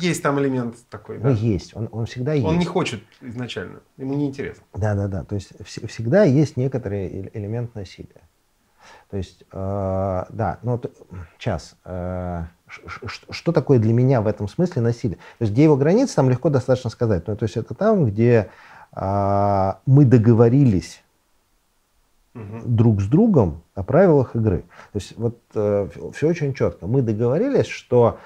Есть там элемент такой. Ну, да? есть, он, он всегда есть. Он не хочет изначально, ему не интересно. Да, да, да. То есть в, всегда есть некоторый элемент насилия. То есть, э, да, ну, сейчас, э, что такое для меня в этом смысле насилие? То есть, где его границы, там легко достаточно сказать. Ну, то есть, это там, где а, мы договорились угу. друг с другом о правилах игры. То есть вот э, все очень четко. Мы договорились, что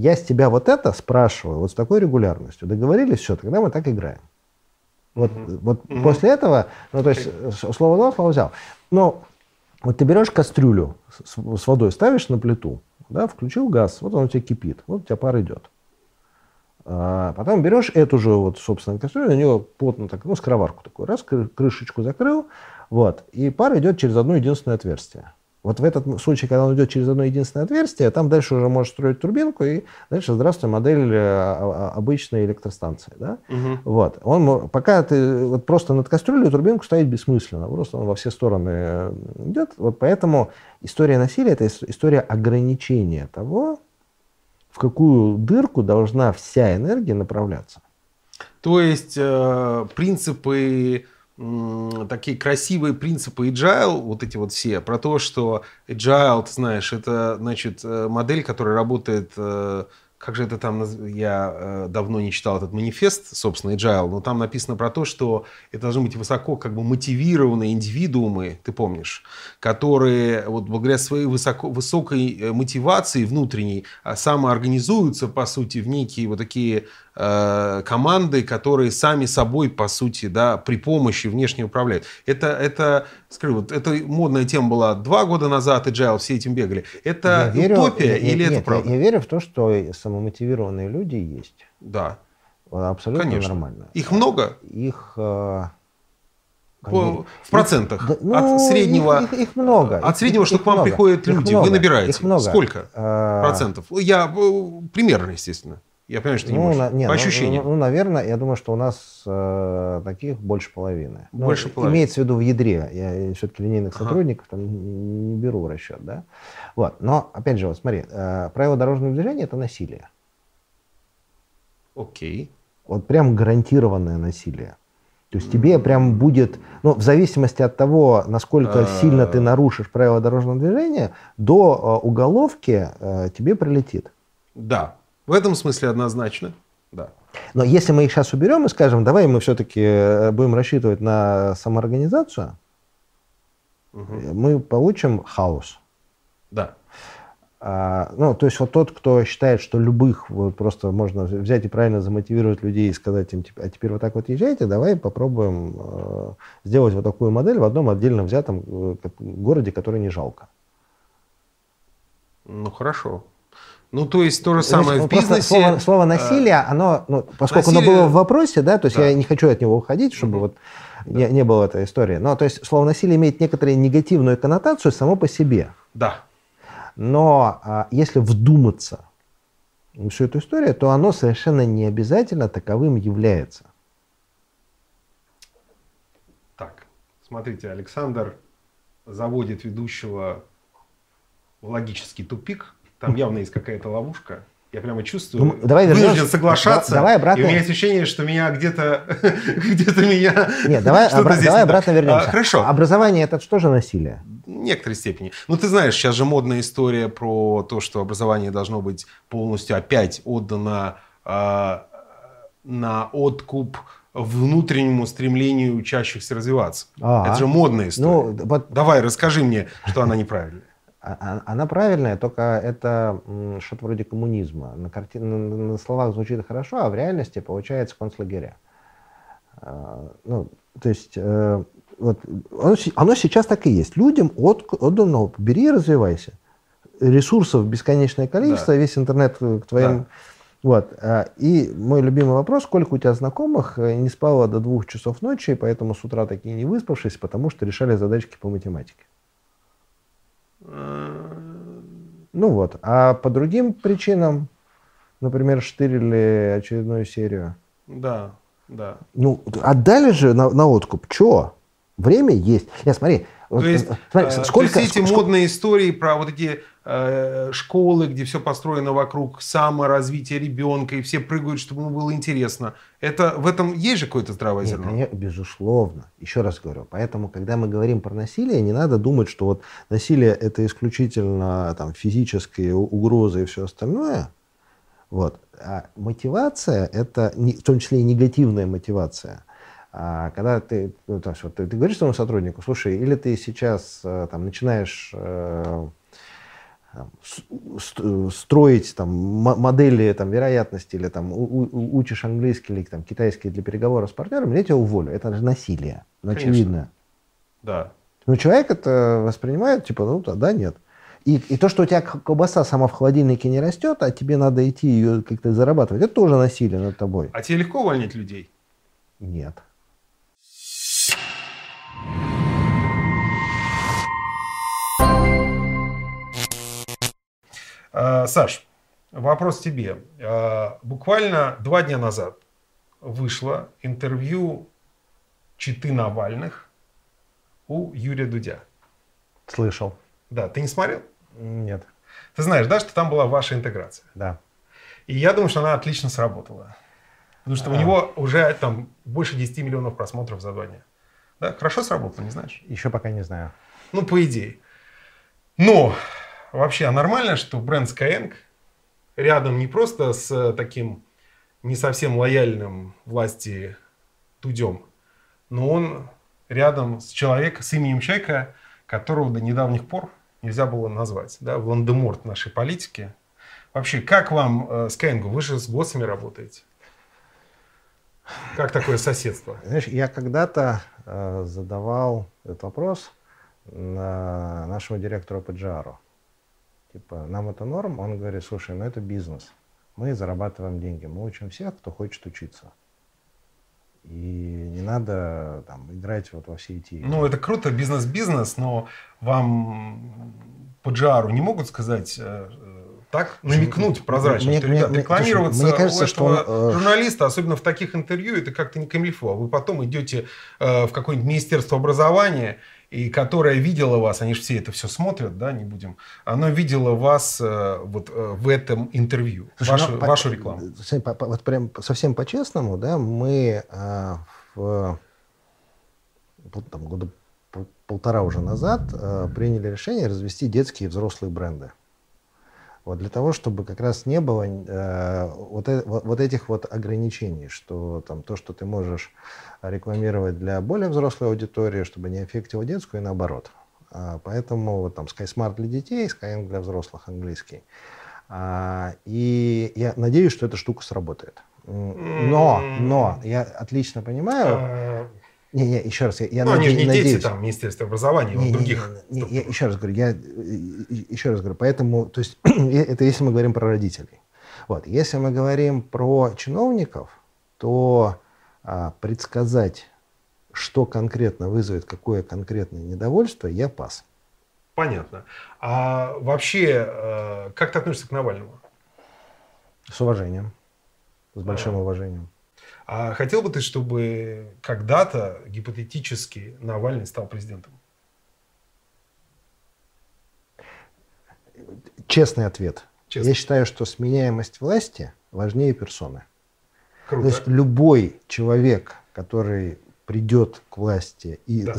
я с тебя вот это спрашиваю вот с такой регулярностью. Договорились, все, тогда мы так играем. Вот, угу. вот угу. после этого, ну то есть слово дал, слово взял. Но вот ты берешь кастрюлю с, с водой, ставишь на плиту, да, включил газ, вот он у тебя кипит, вот у тебя пар идет. А потом берешь эту же, вот, собственно, кастрюлю, на нее плотно так, ну, скороварку такую, раз, крышечку закрыл, вот, и пар идет через одно единственное отверстие. Вот в этот случае, когда он идет через одно единственное отверстие, там дальше уже можешь строить турбинку, и дальше, здравствуй, модель э, обычной электростанции. Да? Угу. Вот. Он, пока ты вот просто над кастрюлей турбинку ставить бессмысленно, просто он во все стороны э, идет. Вот поэтому история насилия – это история ограничения того, в какую дырку должна вся энергия направляться. То есть э, принципы, такие красивые принципы agile, вот эти вот все, про то, что agile, ты знаешь, это значит э, модель, которая работает э, как же это там, я э, давно не читал этот манифест, собственно, Agile, но там написано про то, что это должны быть высоко как бы мотивированные индивидуумы, ты помнишь, которые вот благодаря своей высоко, высокой мотивации внутренней а, самоорганизуются, по сути, в некие вот такие команды, которые сами собой, по сути, да, при помощи внешне управляют. Это, это, скажу, вот эта модная тема была два года назад, Agile, все этим бегали. Это я утопия верю, или нет, это правда? Я, я верю в то, что самомотивированные люди есть. Да. Абсолютно Конечно. нормально. Их много? Их... Э, По, в процентах да, ну, от среднего их, их, их много от среднего что их к вам много. приходят люди много. вы набираете их много. сколько а... процентов я примерно естественно я понимаю, что ты не ну, можешь. На, не, По ну, ощущениям. Ну, ну, наверное, я думаю, что у нас э, таких больше половины. Ну, больше ну, половины. Имеется в виду в ядре. Я все-таки линейных ага. сотрудников там не, не беру в расчет. Да? Вот. Но, опять же, вот смотри, э, правило дорожного движения – это насилие. Окей. Вот прям гарантированное насилие. То есть тебе прям будет, ну, в зависимости от того, насколько сильно ты нарушишь правила дорожного движения, до э, уголовки э, тебе прилетит. Да, в этом смысле однозначно, да. Но если мы их сейчас уберем и скажем, давай мы все-таки э, будем рассчитывать на самоорганизацию, угу. мы получим хаос. Да. А, ну, то есть вот тот, кто считает, что любых вот просто можно взять и правильно замотивировать людей и сказать им, а теперь вот так вот езжайте, давай попробуем э, сделать вот такую модель в одном отдельно взятом э, городе, который не жалко. Ну, хорошо. Ну, то есть то же самое Значит, в бизнесе. Слово, слово насилие, оно, ну, поскольку насилие... оно было в вопросе, да, то есть да. я не хочу от него уходить, чтобы угу. вот да. не, не было этой истории. Но то есть слово насилие имеет некоторую негативную коннотацию само по себе. Да. Но а, если вдуматься в всю эту историю, то оно совершенно не обязательно таковым является. Смотрите, Александр заводит ведущего в логический тупик. Там явно есть какая-то ловушка. Я прямо чувствую, Ну, давай вынужден вернемся. соглашаться. Да- давай обратно. И у меня есть ощущение, что меня где-то, где-то меня Нет, давай, обра- здесь давай обратно вернемся. А, хорошо. Образование это что же насилие? В некоторой степени. Ну, ты знаешь, сейчас же модная история про то, что образование должно быть полностью опять отдано а, на откуп внутреннему стремлению учащихся развиваться. Ага. Это же модная история. Ну, вот Давай, расскажи мне, что она неправильная. А- а- она правильная, только это что-то вроде коммунизма. На, карти... на, словах звучит хорошо, а в реальности получается концлагеря. А, Ну, то есть, э, вот, оно, оно сейчас так и есть. Людям от, отдано, бери и развивайся. Ресурсов бесконечное количество, весь интернет к твоим... Да. Вот. И мой любимый вопрос, сколько у тебя знакомых э, не спало до двух часов ночи, поэтому с утра такие не выспавшись, потому что решали задачки по математике. Ну вот. А по другим причинам, например, штырили очередную серию. Да, да. Ну, отдали же на, на откуп. Че? Время есть. Нет, смотри. вот, То есть, э, смотри, э, сколько, то есть эти ск- модные истории про вот эти школы, где все построено вокруг саморазвития ребенка, и все прыгают, чтобы ему было интересно. Это, в этом есть же какое-то здравое Нет, зерно? конечно, безусловно. Еще раз говорю. Поэтому, когда мы говорим про насилие, не надо думать, что вот насилие это исключительно там, физические угрозы и все остальное. Вот. А мотивация это не- в том числе и негативная мотивация. А когда ты, ну, вот ты, ты говоришь своему сотруднику, слушай, или ты сейчас э, там, начинаешь э, там, строить там, мо- модели там, вероятности или там, учишь английский или там, китайский для переговоров с партнером, я тебя уволю. Это же насилие. Ну, Конечно. очевидно. Да. Но человек это воспринимает, типа, ну да, нет. И, и то, что у тебя колбаса сама в холодильнике не растет, а тебе надо идти ее как-то зарабатывать, это тоже насилие над тобой. А тебе легко увольнять людей? Нет. Саш, вопрос тебе. А, Буквально два дня назад вышло интервью Читы Навальных у Юрия Дудя. Слышал. Да, ты не смотрел? Нет. Ты знаешь, да, что там была ваша интеграция? Да. И я думаю, что она отлично сработала. Потому что у А. него уже там больше 10 миллионов просмотров за два дня. Да, хорошо сработало, не знаешь? Еще пока не знаю. Ну, по идее. Но вообще а нормально, что бренд Skyeng рядом не просто с э, таким не совсем лояльным власти Тудем, но он рядом с человеком, с именем человека, которого до недавних пор нельзя было назвать. Да, Волан-де-Морт нашей политики. Вообще, как вам э, Skyeng? Вы же с боссами работаете. Как такое соседство? Знаешь, я когда-то э, задавал этот вопрос на нашему директору по GR. Типа, нам это норм? Он говорит, слушай, ну это бизнес. Мы зарабатываем деньги. Мы учим всех, кто хочет учиться. И не надо там, играть вот во все эти. Ну, это круто, бизнес-бизнес, но вам по GR не могут сказать э, так, намекнуть прозрачно, Мне- что, мне- ребят, мне- рекламироваться мне кажется, у этого что он, э, журналиста, особенно в таких интервью, это как-то не камильфо. Вы потом идете э, в какое-нибудь министерство образования, и которое видело вас, они же все это все смотрят, да, не будем, оно видело вас э, вот э, в этом интервью, Слушай, вашу, ну, вашу рекламу. Смотри, по- по- вот прям совсем по-честному, да, мы а, в там, года пол- полтора уже назад а, приняли решение развести детские и взрослые бренды. Вот для того, чтобы как раз не было э, вот, э- вот, этих вот ограничений, что там то, что ты можешь рекламировать для более взрослой аудитории, чтобы не аффектило детскую и наоборот. А, поэтому вот там SkySmart для детей, Skyeng для взрослых английский. А, и я надеюсь, что эта штука сработает. Но, но я отлично понимаю. Не, не, еще раз, я, я ну, они же не надеюсь. дети там, в Министерстве образования, Не, не, других. не, не, я еще раз говорю, я еще раз говорю, поэтому, то есть это если мы говорим про родителей. Вот, если мы говорим про чиновников, то а, предсказать, что конкретно вызовет какое конкретное недовольство, я пас. Понятно. А вообще, э, как ты относишься к Навальному? С уважением, с большим А. уважением. А хотел бы ты, чтобы когда-то, гипотетически, Навальный стал президентом? Честный ответ. Честный. Я считаю, что сменяемость власти важнее персоны. Круто. То есть любой человек, который придет к власти и да.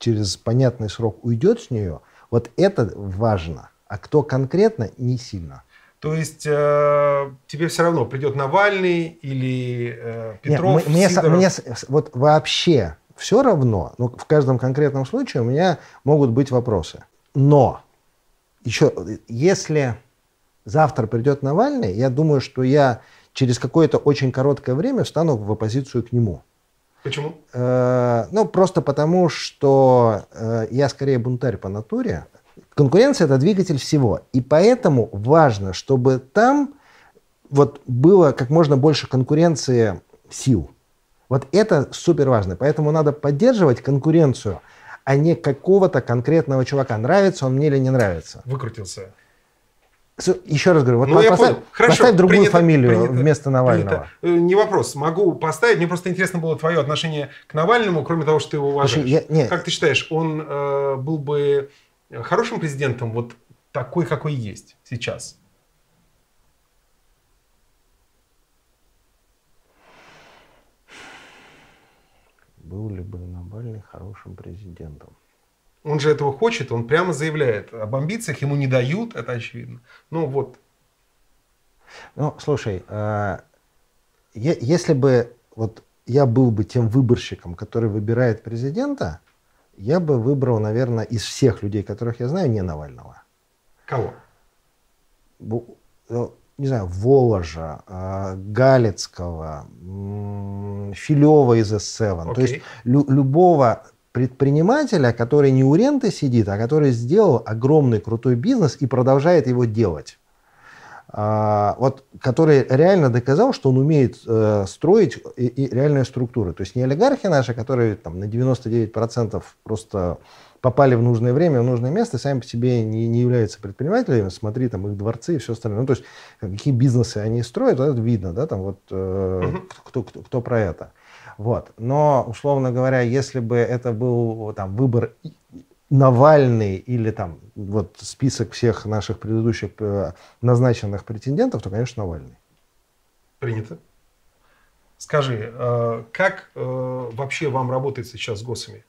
через понятный срок уйдет с нее, вот это важно. А кто конкретно, не сильно. То есть э, тебе все равно придет Навальный или э, Петров, Нет, мне, мне вот вообще все равно, но в каждом конкретном случае у меня могут быть вопросы. Но еще, если завтра придет Навальный, я думаю, что я через какое-то очень короткое время встану в оппозицию к нему. Почему? Э, ну, просто потому, что э, я скорее бунтарь по натуре. Конкуренция – это двигатель всего. И поэтому важно, чтобы там вот было как можно больше конкуренции сил. Вот это супер важно. Поэтому надо поддерживать конкуренцию, а не какого-то конкретного чувака. Нравится он мне или не нравится. Выкрутился. Еще раз говорю, вот ну, поставь, Хорошо, поставь другую принято, фамилию принято, вместо Навального. Принято. Э, не вопрос, могу поставить. Мне просто интересно было твое отношение к Навальному, кроме того, что ты его уважаешь. Слушай, я, Как ты считаешь, он э, был бы хорошим президентом, вот такой, какой есть сейчас? Был ли бы Навальный хорошим президентом? Он же этого хочет, он прямо заявляет. Об амбициях ему не дают, это очевидно. Ну вот. Ну, слушай, э, если бы вот я был бы тем выборщиком, который выбирает президента, я бы выбрал, наверное, из всех людей, которых я знаю, не Навального. Кого? Ну, не знаю, Воложа, э, Галицкого, Филева из S7. Okay. То есть лю- любого предпринимателя, который не у ренты сидит, а который сделал огромный крутой бизнес и продолжает его делать. А, вот, который реально доказал, что он умеет э, строить и, и реальные структуры. То есть не олигархи наши, которые там, на 99% просто попали в нужное время, в нужное место, сами по себе не, не являются предпринимателями, смотри, там их дворцы и все остальное. Ну, то есть какие бизнесы они строят, это видно, да, там вот э, кто, кто, кто про это. Вот. Но, условно говоря, если бы это был там, выбор Навальный или там вот список всех наших предыдущих э, назначенных претендентов, то, конечно, Навальный. Принято. Скажи, э, как э, вообще вам работает сейчас с ГОСами?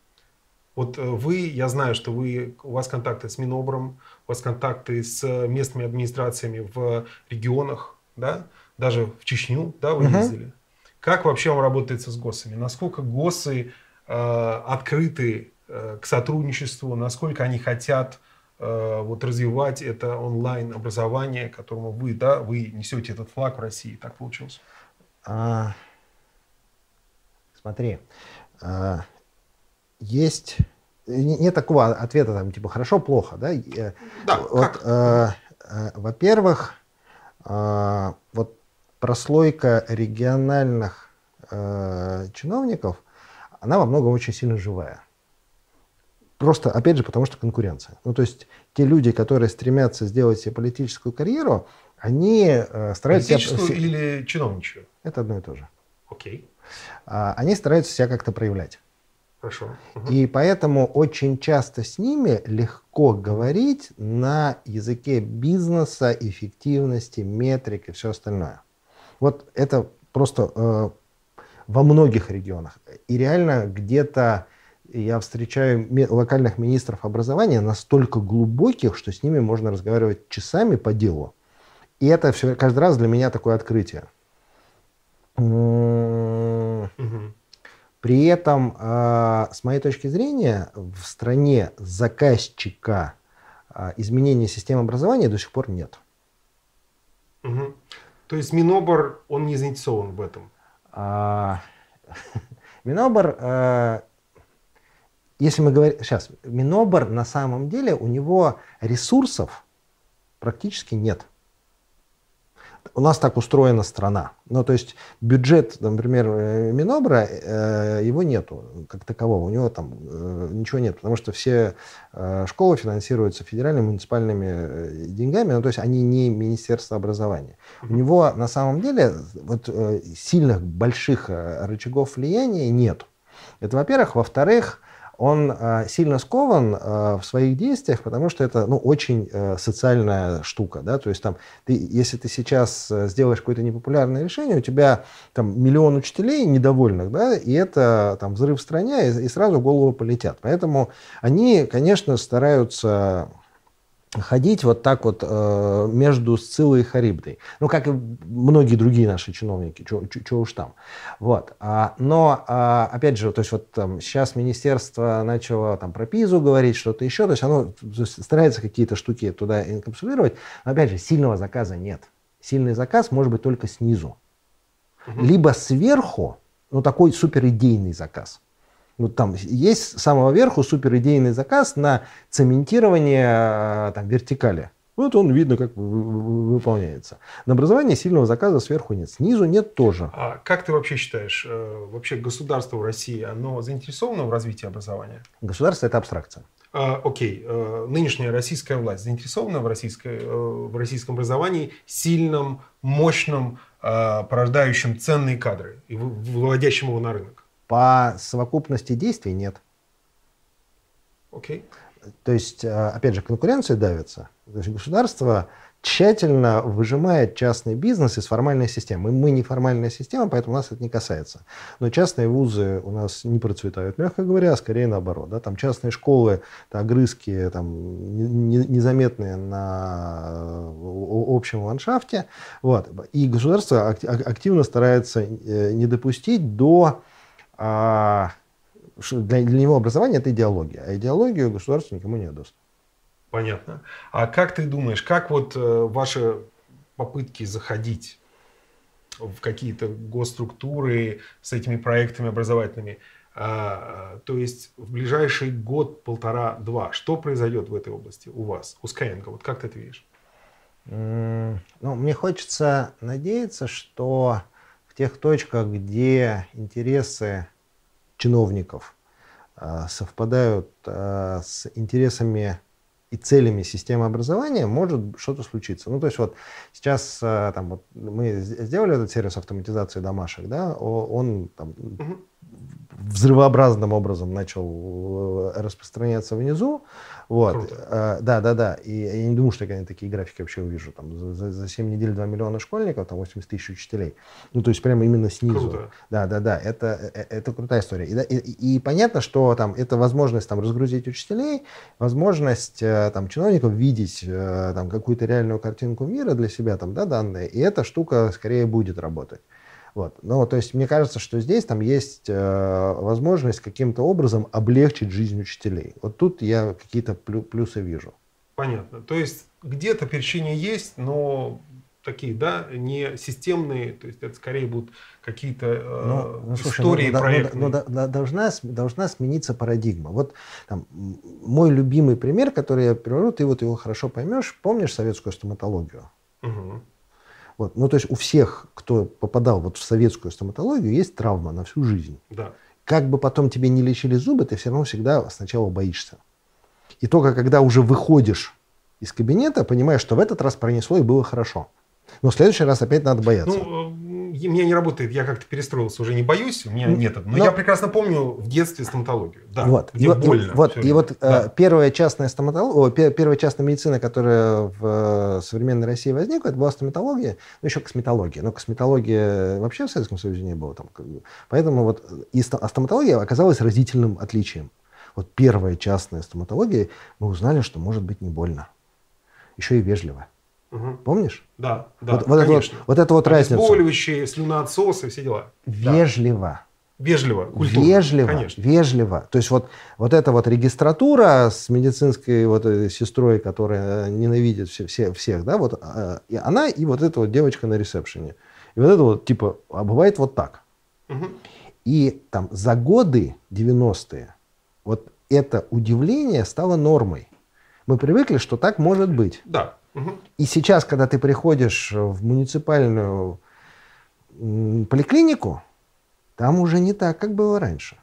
Вот вы, я знаю, что вы, у вас контакты с Минобром, у вас контакты с местными администрациями в регионах, да? даже в Чечню, да, вы ездили. Как вообще вам работается с ГОСами? Насколько ГОСы э, открыты к сотрудничеству? Насколько они хотят э, вот, развивать это онлайн-образование, которому вы, да, вы несете этот флаг в России? Так получилось? А, смотри, а, есть нет такого ответа там типа хорошо плохо да да вот? А, а, во-первых а, вот прослойка региональных э, чиновников, она во многом очень сильно живая. Просто, опять же, потому что конкуренция. Ну, то есть те люди, которые стремятся сделать себе политическую карьеру, они э, стараются... Политическую себя... или чиновничью? Это одно и то же. Окей. А, они стараются себя как-то проявлять. Хорошо. Угу. И поэтому очень часто с ними легко говорить на языке бизнеса, эффективности, метрик и все остальное. Вот это просто э, во многих регионах. И реально где-то я встречаю локальных министров образования настолько глубоких, что с ними можно разговаривать часами по делу. И это все каждый раз для меня такое открытие. Угу. При этом, э, с моей точки зрения, в стране заказчика э, изменения системы образования до сих пор нет. Угу. То есть Минобр, он не заинтересован в этом? А, Минобр, э, если мы говорим... Сейчас, Минобр на самом деле, у него ресурсов практически нет. у нас так устроена страна. Ну, то есть бюджет, например, э, Минобра, э, его нету как такового. У него там э, ничего нет, потому что все школы финансируются федеральными, муниципальными деньгами, ну, то есть они не Министерство образования. У него на самом деле вот сильных, больших рычагов влияния нет. Это, во-первых. Во-вторых, он э, сильно скован э, в своих действиях, потому что это ну, очень э, социальная штука. Да? То есть, там, ты, если ты сейчас сделаешь какое-то непопулярное решение, у тебя там, миллион учителей недовольных, да? и это там, взрыв в стране, и, и сразу голову полетят. Поэтому они, конечно, стараются ходить вот так вот э, между Сциллой и Харибдой. Ну, как и многие другие наши чиновники, что уж там. Вот. А, но, а, опять же, то есть вот там, сейчас министерство начало там, про ПИЗу говорить, что-то еще, то есть оно то есть, старается какие-то штуки туда инкапсулировать, но, опять же, сильного заказа нет. Сильный заказ может быть только снизу. Угу. Либо сверху, ну, такой суперидейный заказ. Ну, там есть с самого верху суперидейный заказ на цементирование э, там, вертикали. Вот он видно, как выполняется. На образование сильного заказа сверху нет. Снизу нет тоже. А как ты вообще считаешь, э, вообще государство в России, оно заинтересовано в развитии образования? Государство – это абстракция. А, окей. А, нынешняя российская власть заинтересована в, российской, в российском образовании сильном, мощном, порождающем ценные кадры и выводящим его на рынок? По совокупности действий нет. Окей. Okay. То есть, э, опять же, конкуренция давится. То есть государство тщательно выжимает частный бизнес из формальной системы. Мы не формальная система, поэтому нас это не касается. Но частные вузы у нас не процветают, мягко говоря, а скорее наоборот. Да? Там частные школы, это огрызки там, незаметные на общем ландшафте. Вот. И государство активно старается э, не допустить до а для, для него образование это идеология, а идеологию государство никому не отдаст. Понятно. А как ты думаешь, как вот э, ваши попытки заходить в какие-то госструктуры с этими проектами образовательными, а, то есть в ближайший год, полтора, два, что произойдет в этой области у вас, у Skyeng? Вот как ты это видишь? Ну, мне хочется надеяться, что в тех точках, где интересы чиновников э, совпадают э, с интересами и целями системы образования, может что-то случиться. Ну, то есть вот сейчас э, там, вот, мы сделали этот сервис автоматизации домашек, да, он там. Взрывообразным образом начал распространяться внизу, вот. А, да, да, да. И я не думаю, что я такие графики вообще увижу. Там, за, за 7 недель 2 миллиона школьников, там 80 тысяч учителей. Ну, то есть прямо именно снизу. Круто. Да, да, да. Это, э, э, это крутая история. И, и, и понятно, что там это возможность там, разгрузить учителей, возможность э, там, чиновников видеть там, какую-то реальную картинку мира для себя, там, да, данные. И эта штука скорее будет работать. Вот. Ну, то есть мне кажется, что здесь там есть э, возможность каким-то образом облегчить жизнь учителей. Вот тут я какие-то плю- плюсы вижу. Понятно. То есть где-то перечения есть, но такие, да, не системные, то есть это скорее будут какие-то э, ну, ну, слушай, истории, ну, проекты. Ну, ну, да, должна, должна смениться парадигма. Вот там, мой любимый пример, который я привожу, ты вот его хорошо поймешь. Помнишь советскую стоматологию? Угу. Вот. Ну, то есть у всех, кто попадал вот в советскую стоматологию, есть травма на всю жизнь. Да. Как бы потом тебе не лечили зубы, ты все равно всегда сначала боишься. И только когда уже выходишь из кабинета, понимаешь, что в этот раз пронесло и было хорошо. Но в следующий раз опять надо бояться. Ну, у меня не работает, я как-то перестроился, уже не боюсь, у меня метод. Но, но я прекрасно помню в детстве стоматологию. Да, вот, где и, больно. Вот, и вот да. э, первая частная стоматология, первая частная медицина, которая в э, современной России возникла, это была стоматология, ну еще косметология. Но косметология вообще в Советском Союзе не было. Там, поэтому вот и а стоматология оказалась разительным отличием. Вот первая частная стоматология, мы узнали, что может быть не больно. Еще и вежливо. Угу. Помнишь? Да, да, вот, вот конечно. Это вот, вот это вот разница. Обезболивающие, слюноотсосы, все дела. Вежливо. Да. Вежливо, культурно. Вежливо, конечно. вежливо. То есть вот, вот эта вот регистратура с медицинской вот сестрой, которая ненавидит все, все, всех, да, вот а, и она и вот эта вот девочка на ресепшене. И вот это вот типа, а бывает вот так. Угу. И там за годы 90-е вот это удивление стало нормой. Мы привыкли, что так может быть. Да. И сейчас, когда ты приходишь в муниципальную поликлинику, там уже не так, как было раньше.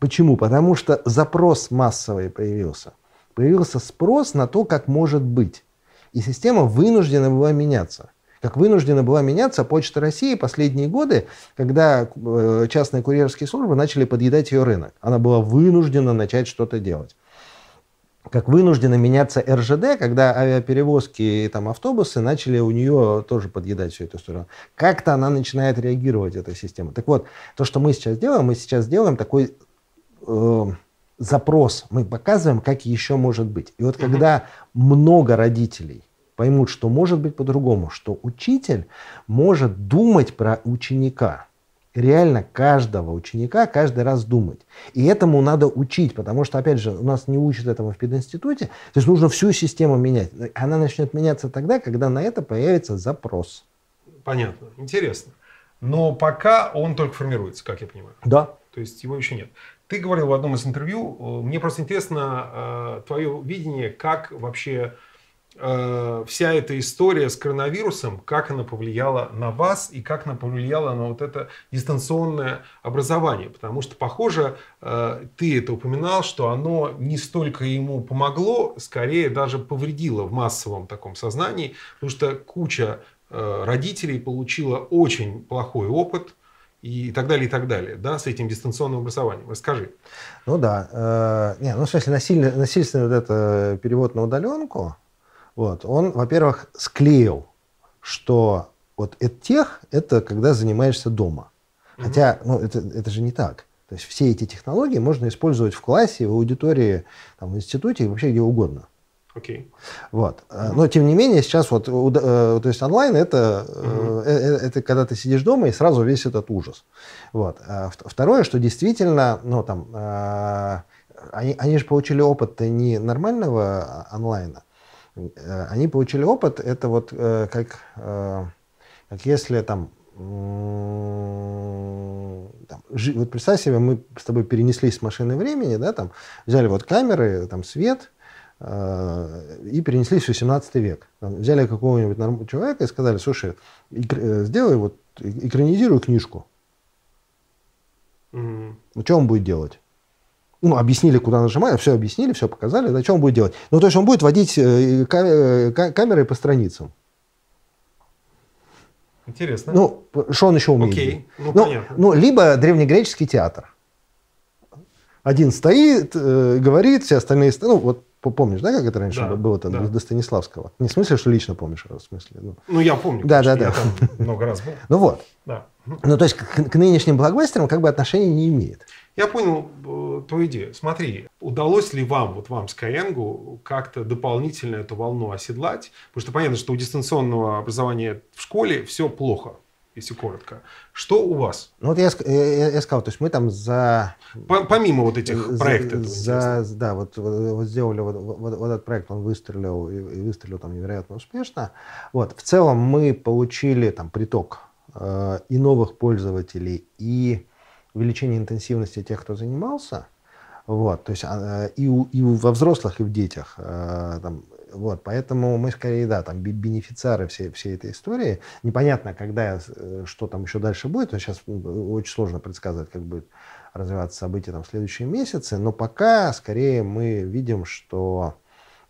Почему? Потому что запрос массовый появился. Появился спрос на то, как может быть. И система вынуждена была меняться. Как вынуждена была меняться Почта России последние годы, когда э, частные курьерские службы начали подъедать ее рынок. Она была вынуждена начать что-то делать как вынуждена меняться РЖД, когда авиаперевозки и там, автобусы начали у нее тоже подъедать всю эту историю. Как-то она начинает реагировать, эта система. Так вот, то, что мы сейчас делаем, мы сейчас делаем такой э, запрос. Мы показываем, как еще может быть. И вот когда много родителей поймут, что может быть по-другому, что учитель может думать про ученика – реально каждого ученика каждый раз думать. И этому надо учить, потому что, опять же, у нас не учат этому в пединституте. То есть нужно всю систему менять. Она начнет меняться тогда, когда на это появится запрос. Понятно. Интересно. Но пока он только формируется, как я понимаю. Да. То есть его еще нет. Ты говорил в одном из интервью, э, мне просто интересно э, твое видение, как вообще Э, вся эта история с коронавирусом, как она повлияла на вас и как она повлияла на вот это дистанционное образование. Потому что, похоже, э, ты это упоминал, что оно не столько ему помогло, скорее даже повредило в массовом таком сознании, потому что куча э, родителей получила очень плохой опыт, и так далее, и так далее, да, с этим дистанционным образованием. Расскажи. Ну да. Не, ну, в смысле, насильно, насильственный вот это перевод на удаленку, вот. Он, во-первых, склеил, что вот тех это когда занимаешься дома. Хотя, ну, это, это же не так. То есть все эти технологии можно использовать в классе, в аудитории, там, в институте и вообще где угодно. Окей. Вот. mm Но тем не менее сейчас вот, э, то есть онлайн это, mm это когда ты сидишь дома и сразу весь этот ужас. Вот. А второе, что действительно, ну там, они, они же получили опыт не нормального онлайна, Э, они получили опыт, это вот э, как, э, как если там, там, вот представь себе, мы с тобой перенеслись с машины времени, да, там, взяли вот камеры, там, свет, и перенеслись в 18 век. Там, взяли какого-нибудь человека и сказали, слушай, сделай вот, экранизируй книжку. Mm-hmm. Ну, что он будет делать? Ну, объяснили, куда нажимать, все объяснили, все показали, да, что он будет делать. Ну, то есть он будет водить э, э, камерой по страницам. Интересно. Ну, что он еще умеет? Окей, ну, ну, понятно. Ну, либо древнегреческий театр. Один стоит, э, говорит, все остальные... Ну, вот помнишь, да, как это раньше да, было там, да. до Станиславского? Не в смысле, что лично помнишь, а в смысле. Ну, ну я помню. Да, да, да. Там много раз был. Ну вот. Да. Ну, то есть к, к нынешним блокбастерам как бы отношения не имеет. Я понял э, твою идею. Смотри, удалось ли вам, вот вам, Skyeng, как-то дополнительно эту волну оседлать? Потому что понятно, что у дистанционного образования в школе все плохо, если коротко. Что у вас? Ну вот я, я, я сказал, то есть мы там за... Помимо вот этих за, проектов. За, да, вот, вот сделали вот, вот, вот этот проект, он выстрелил и, и выстрелил там невероятно успешно. Вот, в целом мы получили там приток э, и новых пользователей, и увеличение интенсивности тех, кто занимался. Вот, то есть а, и, у, и во взрослых, и в детях. А, там, вот, поэтому мы скорее, да, там, бенефициары всей, всей этой истории. Непонятно, когда, э, что там еще дальше будет. Сейчас очень сложно предсказывать, как будет развиваться события там, в следующие месяцы. Но пока, скорее, мы видим, что...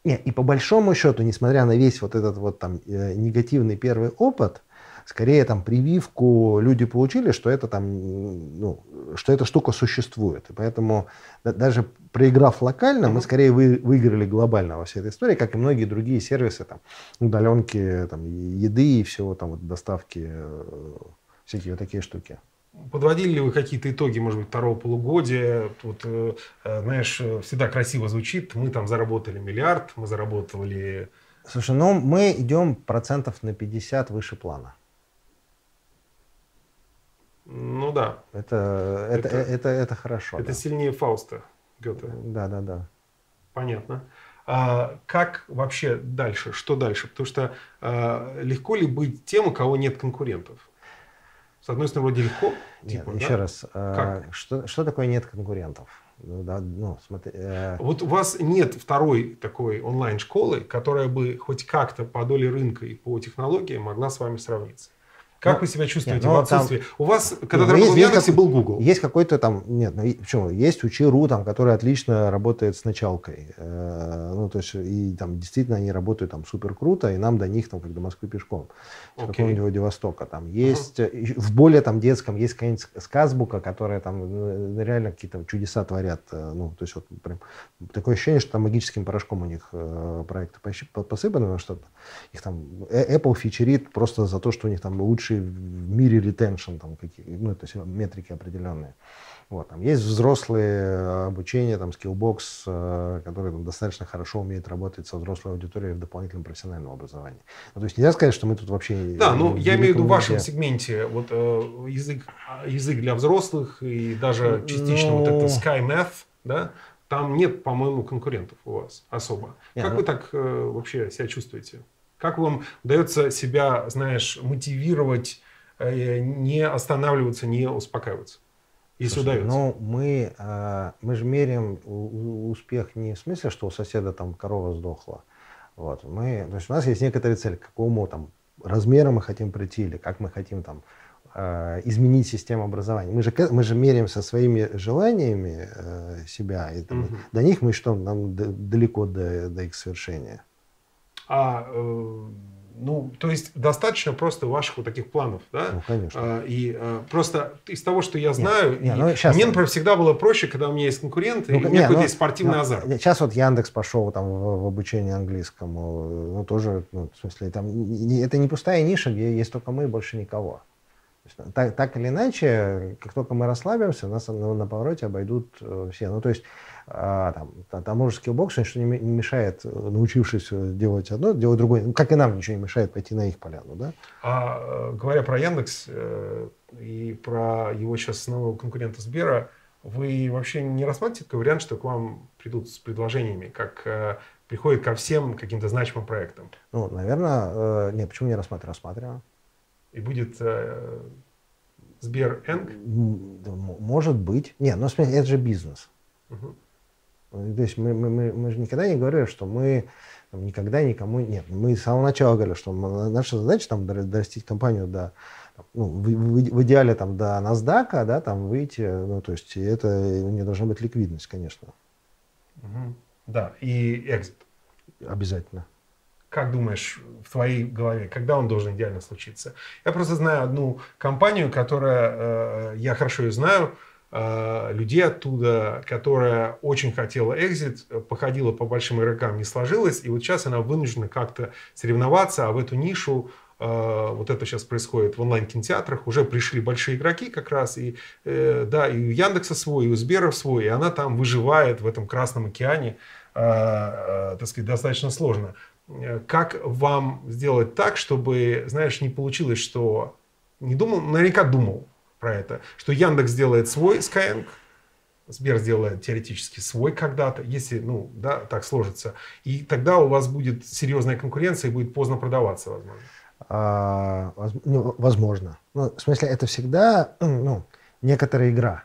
Не, и по большому счету, несмотря на весь вот этот вот там э, негативный первый опыт, скорее там прививку люди получили, что это там, ну, что эта штука существует. И поэтому даже проиграв локально, мы скорее вы, выиграли глобально во всей этой истории, как и многие другие сервисы, там, удаленки, там, еды и всего, там, вот, доставки, э, всякие вот такие штуки. Подводили ли вы какие-то итоги, может быть, второго полугодия? Вот, э, э, знаешь, всегда красиво звучит. Мы там заработали миллиард, мы заработали... Слушай, ну мы идем процентов на 50 выше плана. Ну да. Это, это, это, это, это хорошо. Это да. сильнее Фауста Гёте. Да, да, да. Понятно. А как вообще дальше? Что дальше? Потому что а, легко ли быть тем, у кого нет конкурентов? С одной стороны, вроде легко. Типа, нет, да? еще раз. А, что, что такое нет конкурентов? Ну, да, ну, смотри, э... Вот у вас нет второй такой онлайн-школы, которая бы хоть как-то по доле рынка и по технологии могла с вами сравниться? Как ну, вы себя чувствуете нет, ну, в отсутствии? Там, у вас, когда ну, ты работал в Яндексе, был Google. Есть какой-то там, нет, ну, почему? Есть Учи.ру, там, который отлично работает с началкой. Э, ну, то есть, и там действительно они работают там супер круто, и нам до них там, как до Москвы пешком. Okay. Какого-нибудь Владивостока. Там есть, uh-huh. в более там детском есть какая-нибудь сказбука, которая там ну, реально какие-то чудеса творят. Э, ну, то есть, вот прям такое ощущение, что там магическим порошком у них э, проекты посыпаны, что-то. Их там Apple фичерит просто за то, что у них там лучшие лучший в мире ретеншн, там какие, ну, то есть метрики определенные. Вот, там есть взрослые э, обучения, там, Skillbox, э, которые там, достаточно хорошо умеют работать со взрослой аудиторией в дополнительном профессиональном образовании. Ну, то есть нельзя сказать, что мы тут вообще... Да, ну я имею в виду в вашем сегменте вот э, язык, язык для взрослых и даже частично ну... вот это SkyMath, да, там нет, по-моему, конкурентов у вас особо. Нет, как ну... вы так э, вообще себя чувствуете? Как вам удается себя, знаешь, мотивировать, э, не останавливаться, не успокаиваться? Если Слушай, удается. Ну, мы, э, мы же меряем успех не в смысле, что у соседа там корова сдохла. Вот. Мы, то есть у нас есть некоторые цели, к какому там размеру мы хотим прийти или как мы хотим там э, изменить систему образования. Мы же, мы же меряемся своими желаниями себя, и там, угу. до них мы что, нам далеко до, до их совершения. А, э, ну, то есть достаточно просто ваших вот таких планов, да? Ну, конечно. А, и а, просто из того, что я знаю, нет, нет, ну, сейчас, мне, например, всегда было проще, когда у меня есть конкуренты, ну, и у меня какой-то ну, есть спортивный ну, азарт. Сейчас вот Яндекс пошел там в, в обучение английскому, ну, тоже, ну, в смысле, там, это не пустая ниша, где есть только мы и больше никого. Так, так или иначе, как только мы расслабимся, нас на, на повороте обойдут э, все. Ну, то есть там, тому же скиллбоксу ничего не мешает, э, научившись э, делать одно, делать другое. Ну, как и нам ничего не мешает пойти на их поляну. Да? А э, говоря про Яндекс и про его сейчас основного конкурента Сбера, вы вообще не рассматриваете такой вариант, что к вам придут с предложениями, как приходит ко всем каким-то значимым проектам? Ну, наверное, нет, почему не рассматриваю? Рассматриваю. И будет Сбер Энг? Может быть. Нет, но ну, это же бизнес. Угу. То есть мы, мы, мы, мы же никогда не говорили, что мы там, никогда никому... Нет, мы с самого начала говорили, что наша задача там дорастить компанию до... Ну, в, в, в идеале там до NASDAQ, да, там выйти, ну, то есть это не должна быть ликвидность, конечно. Угу. Да, и экзит. Обязательно. Как думаешь, в твоей голове, когда он должен идеально случиться? Я просто знаю одну компанию, которая, э, я хорошо ее знаю, Э, людей оттуда, которая очень хотела экзит, походила по большим игрокам, не сложилось, и вот сейчас она вынуждена как-то соревноваться, а в эту нишу э, вот это сейчас происходит в онлайн-кинотеатрах, уже пришли большие игроки как раз, и, э, да, и у Яндекса свой, и у Сбера свой, и она там выживает в этом Красном океане, так сказать, достаточно сложно. Как вам сделать так, чтобы, знаешь, не получилось, что не думал, наверняка думал, про это, что Яндекс сделает свой Skyeng, Сбер сделает теоретически свой когда-то, если, ну, да, так сложится. И тогда у вас будет серьезная конкуренция и будет поздно продаваться, возможно. А, ну, возможно. Ну, в смысле, это всегда ну, некоторая игра.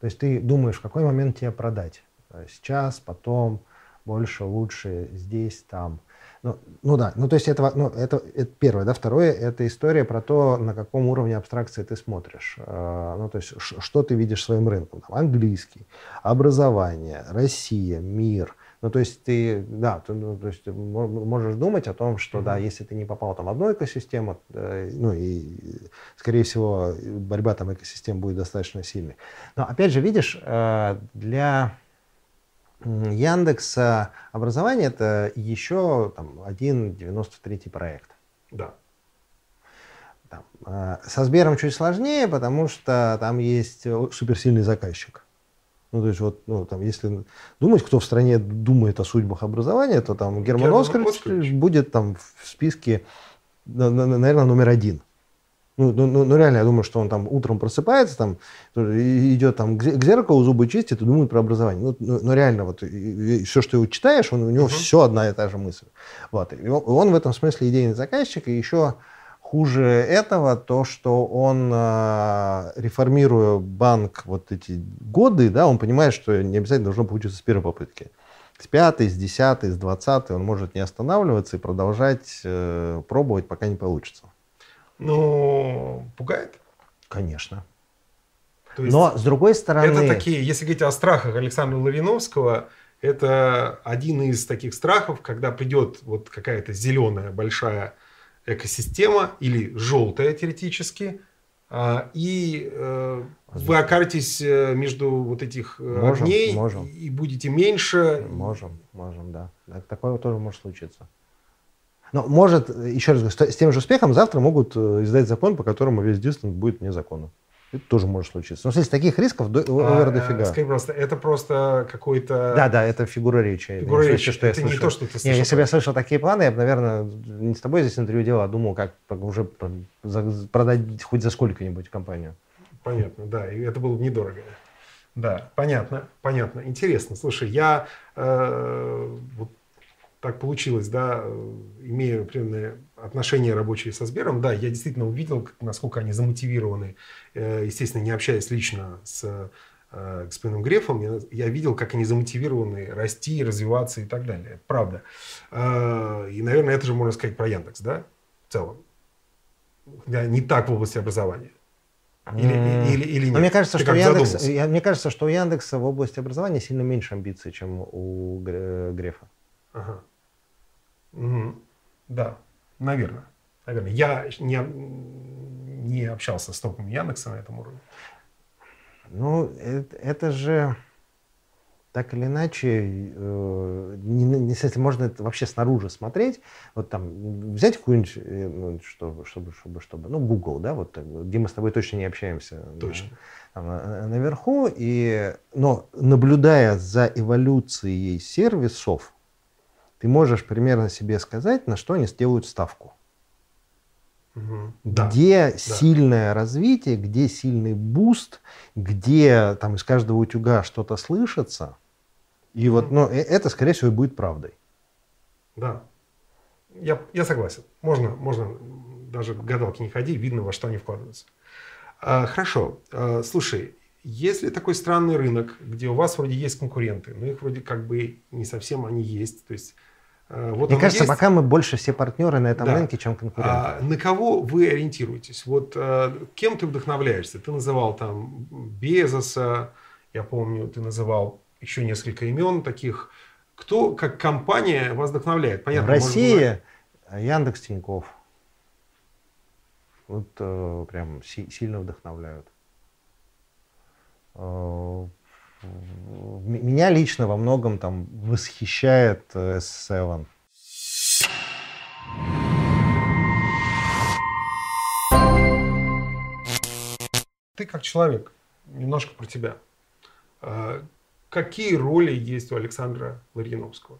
То есть ты думаешь, в какой момент тебе продать. Сейчас, потом, больше, лучше, здесь, там. Ну, ну да, ну то есть это, ну, это, это первое, да, второе, это история про то, на каком уровне абстракции ты смотришь, э, ну то есть что ты видишь своим рынком, Там, английский, образование, Россия, мир, ну то есть ты, да, ты, ну, то есть ты можешь думать о том, что mm-hmm. да, если ты не попал там в одну экосистему, э, ну и скорее всего борьба там экосистем будет достаточно сильной. Но опять же, видишь, э, для Яндекс образование это еще там, один 93 проект. Да. Там, э, со Сбером чуть сложнее, потому что там есть суперсильный заказчик. Ну, то есть, вот, ну, там, если думать, кто в стране думает о судьбах образования, то там Герман, Герман Оскарович, Оскарович будет там в списке, наверное, номер один. Ну, ну, ну, ну, реально, я думаю, что он там утром просыпается, там, идет там к зеркалу, зубы чистит и думает про образование. Ну, ну, ну реально, вот и, и все, что ты читаешь, он, у него uh-huh. все одна и та же мысль. Вот. И он, он в этом смысле идейный заказчик, и еще Хуже этого то, что он, э, реформируя банк вот эти годы, да, он понимает, что не обязательно должно получиться с первой попытки. С пятой, с десятой, с двадцатой он может не останавливаться и продолжать э, пробовать, пока не получится. Ну, пугает? Конечно. есть Но, с другой стороны... Это такие, если говорить о страхах Александра Лавиновского, это один из таких страхов, когда придет вот какая-то зеленая большая экосистема или желтая теоретически, а, и э, вы окажетесь э, между вот этих э, можем, огней можем. и будете меньше. Можем, можем, да. Такое тоже может случиться. Но может, еще раз говорю, с тем же успехом завтра могут издать закон, по которому весь дистант будет незаконным. Это тоже может случиться. Но если таких рисков до, а, дофига. Скажи просто, это просто какой-то... Да, да, это фигура речи. Фигура речи, что это я не то, что ты слышал. Не, если бы я слышал такие планы, я бы, наверное, не с тобой здесь интервью делал, а думал, как уже продать хоть за сколько-нибудь компанию. Понятно, да, и это было бы недорого. Да, понятно, понятно. Интересно. Слушай, я э, вот так получилось, да, имея определенные отношения рабочие со Сбером, да, я действительно увидел, насколько они замотивированы, э, естественно, не общаясь лично с э, господином Грефом, я, я видел, как они замотивированы расти, развиваться и так далее. Правда. Э, и, наверное, это же можно сказать про Яндекс, да, в целом. Да, не так в области образования. Или, mm. или, или нет? Но мне кажется, что Яндекс, я, мне кажется, что у Яндекса в области образования сильно меньше амбиций, чем у Грефа. Ага. Угу. Да, наверное. Наверное. Я не, не общался с топом Яндекса на этом уровне. Ну, это, это же так или иначе, э, не, не, если можно это вообще снаружи смотреть, вот там взять какую-нибудь, э, ну, чтобы, чтобы, чтобы, чтобы, ну, Google, да, вот, где мы с тобой точно не общаемся. Точно. Там, наверху, и, но наблюдая за эволюцией сервисов, ты можешь примерно себе сказать, на что они сделают ставку. Угу. Где да. сильное развитие, где сильный boost, где там из каждого утюга что-то слышится. И угу. вот, ну, э, это, скорее всего, будет правдой. Да. Я, я согласен. Можно, можно даже гадалки не ходи, видно, во что они вкладываются. А, хорошо. А, слушай, если такой странный рынок, где у вас вроде есть конкуренты, но их вроде как бы не совсем они есть, то есть вот Мне кажется, есть. пока мы больше все партнеры на этом да. рынке, чем конкуренты. А, на кого вы ориентируетесь? Вот а, кем ты вдохновляешься? Ты называл там Безоса, я помню, ты называл еще несколько имен таких. Кто как компания вас вдохновляет? Понятно, В России Яндекс Тиньков. Вот э, прям си- сильно вдохновляют. Э, меня лично во многом там восхищает S7. Ты как человек, немножко про тебя. А, какие роли есть у Александра Ларьяновского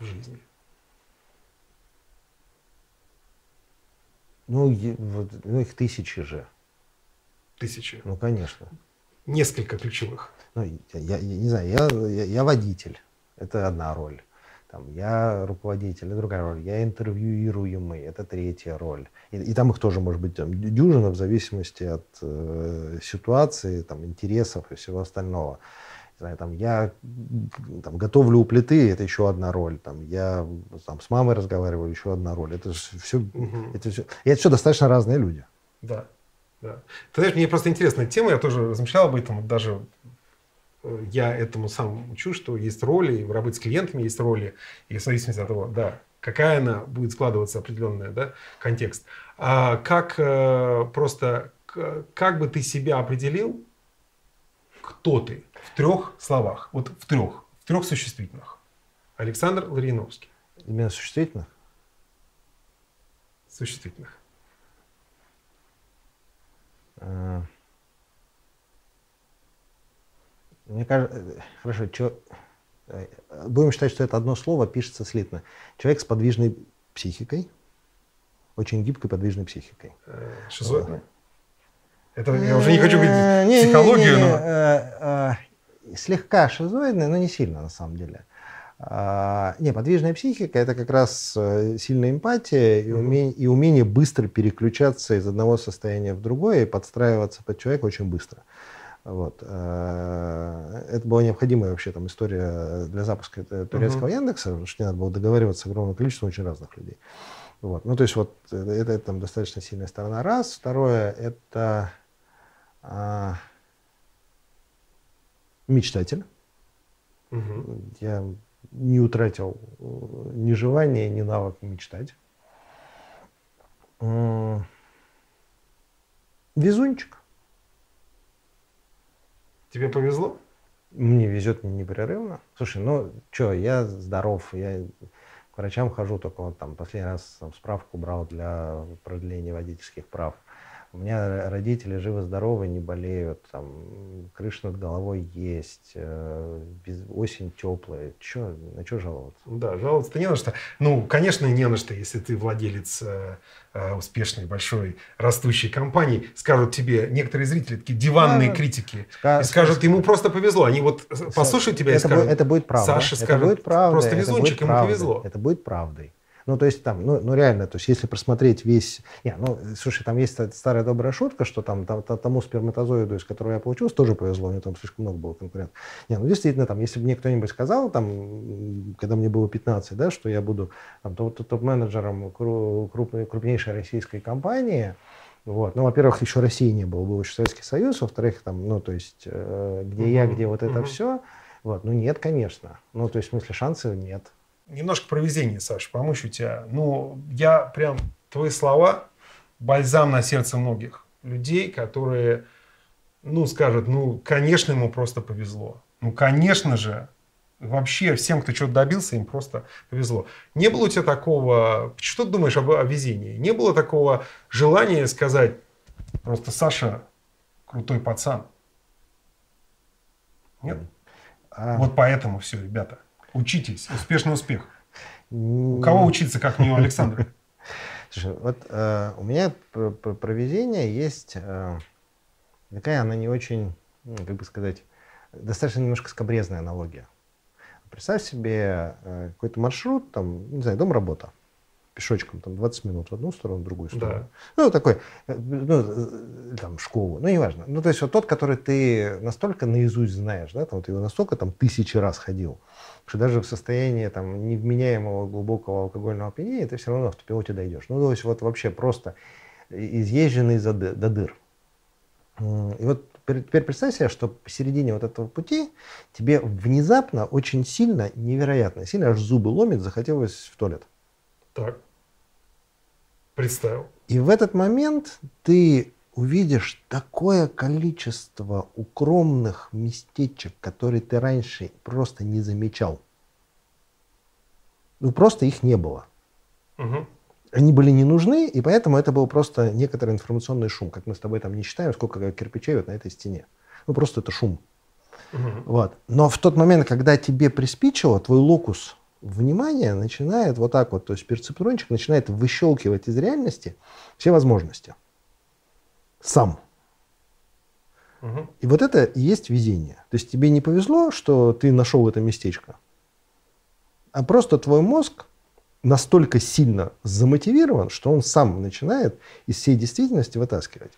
в жизни? Ну, вот, ну, их тысячи же. Тысячи? Ну, конечно. Несколько ключевых ну, я, я, я не знаю, я, я, я водитель, это одна роль. Там, я руководитель, это другая роль. Я интервьюируемый, это третья роль. И, и там их тоже может быть там, дюжина в зависимости от э, ситуации, там, интересов и всего остального. Знаю, там, я там, готовлю у плиты, это еще одна роль. Там, я там, с мамой разговариваю, еще одна роль. Это все, угу. это все, и это все достаточно разные люди. Да. Да. Ты знаешь, мне просто интересная тема, я тоже размышлял об этом, даже я этому сам учу, что есть роли, работать с клиентами есть роли, и в зависимости от того, да, какая она будет складываться определенный да, контекст. А как э, просто, как бы ты себя определил, кто ты в трех словах, вот в трех, в трех существительных. Александр Лариновский. Именно существительных? Существительных. А... Мне кажется, э, хорошо, чё, э, будем считать, что это одно слово пишется слитно. Человек с подвижной психикой, очень гибкой подвижной психикой. Э, шизоидный? Это я уже не хочу говорить психологию, но... Слегка шизоидный, но не сильно на самом деле. А, не, подвижная психика это как раз э, сильная эмпатия и умение, и умение быстро переключаться из одного состояния в другое и подстраиваться под человека очень быстро. Вот. А, это была необходимая вообще там история для запуска турецкого uh-huh. Яндекса, потому что не надо было договариваться с огромным количеством очень разных людей. Вот. Ну, то есть вот это, это там достаточно сильная сторона. Раз. Второе, это а, мечтатель. Угу. Я не утратил э, ни желания, ни навык мечтать. Везунчик. Тебе повезло? Мне везет непрерывно. Слушай, ну что, я здоров, я к врачам хожу, только вот там последний раз там, справку брал для продления водительских прав. У меня родители живы-здоровы, не болеют, там, крыша над головой есть, э, без, осень теплая. Че, на что жаловаться? Да, жаловаться-то не на что. Ну, конечно, не на что, если ты владелец э, э успешной, большой, растущей компании. Скажут тебе некоторые зрители, такие диванные да, критики, ска- и скажут, ему просто повезло. Они вот послушают тебя это и скажут, будет, это будет правда. Саша это скажет, будет правда, просто везунчик, ему правдой, повезло. Это будет правдой. Ну, то есть там, ну, ну реально, то есть если просмотреть весь... Не, ну, слушай, там есть старая добрая шутка, что там, там тому сперматозоиду, из которого я получился, тоже повезло, у него там слишком много было конкурентов. Не, ну, действительно, там, если бы мне кто-нибудь сказал, там, когда мне было 15, да, что я буду там, топ-менеджером крупной, крупнейшей российской компании, вот. Ну, во-первых, еще России не было, был еще Советский Союз, во-вторых, там, ну, то есть, э, где uh-huh. я, где вот это uh-huh. все, вот, ну, нет, конечно. Ну, то есть, в смысле, шансов нет немножко про везение, Саша, помочь у тебя. Ну, я прям, твои слова, бальзам на сердце многих людей, которые, ну, скажут, ну, конечно, ему просто повезло. Ну, конечно же, вообще всем, кто чего-то добился, им просто повезло. Не было у тебя такого, что ты думаешь об, о везении? Не было такого желания сказать, просто Саша крутой пацан? Нет? А... Вот поэтому все, ребята. Учитесь. Успешный успех. У кого учиться, как не у Александра? Слушай, вот э, у меня про, про, про везение есть э, такая, она не очень, ну, как бы сказать, достаточно немножко скобрезная аналогия. Представь себе э, какой-то маршрут, там, не знаю, дом-работа пешочком там 20 минут в одну сторону, в другую сторону. Да. Ну, такой, э, ну, э, там, школу, ну, неважно. Ну, то есть вот тот, который ты настолько наизусть знаешь, да, там, вот его настолько там тысячи раз ходил, что даже в состоянии там невменяемого глубокого алкогольного опьянения ты все равно в пилоте дойдешь. Ну, то есть вот вообще просто изъезженный до, до дыр. И вот теперь представь себе, что посередине вот этого пути тебе внезапно очень сильно, невероятно сильно, аж зубы ломит, захотелось в туалет. Так. Представил. И в этот момент ты увидишь такое количество укромных местечек, которые ты раньше просто не замечал. Ну, просто их не было. Угу. Они были не нужны, и поэтому это был просто некоторый информационный шум, как мы с тобой там не считаем, сколько кирпичей вот на этой стене. Ну, просто это шум. Угу. Вот. Но в тот момент, когда тебе приспичило, твой локус внимание начинает вот так вот, то есть перцептрончик начинает выщелкивать из реальности все возможности. Сам. Угу. И вот это и есть везение. То есть тебе не повезло, что ты нашел это местечко, а просто твой мозг настолько сильно замотивирован, что он сам начинает из всей действительности вытаскивать.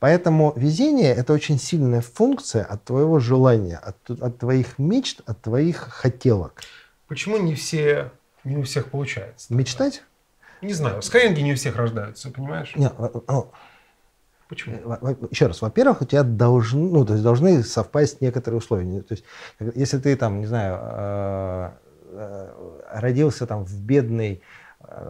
Поэтому везение – это очень сильная функция от твоего желания, от, от твоих мечт, от твоих хотелок. Почему не все, не у всех получается? Мечтать? Не знаю. Скайинги не у всех рождаются, понимаешь? Нет, ну, Почему? Э, еще раз, во-первых, у тебя должны, ну, то есть должны совпасть некоторые условия. То есть, если ты там, не знаю, э, э, родился там в бедной Э,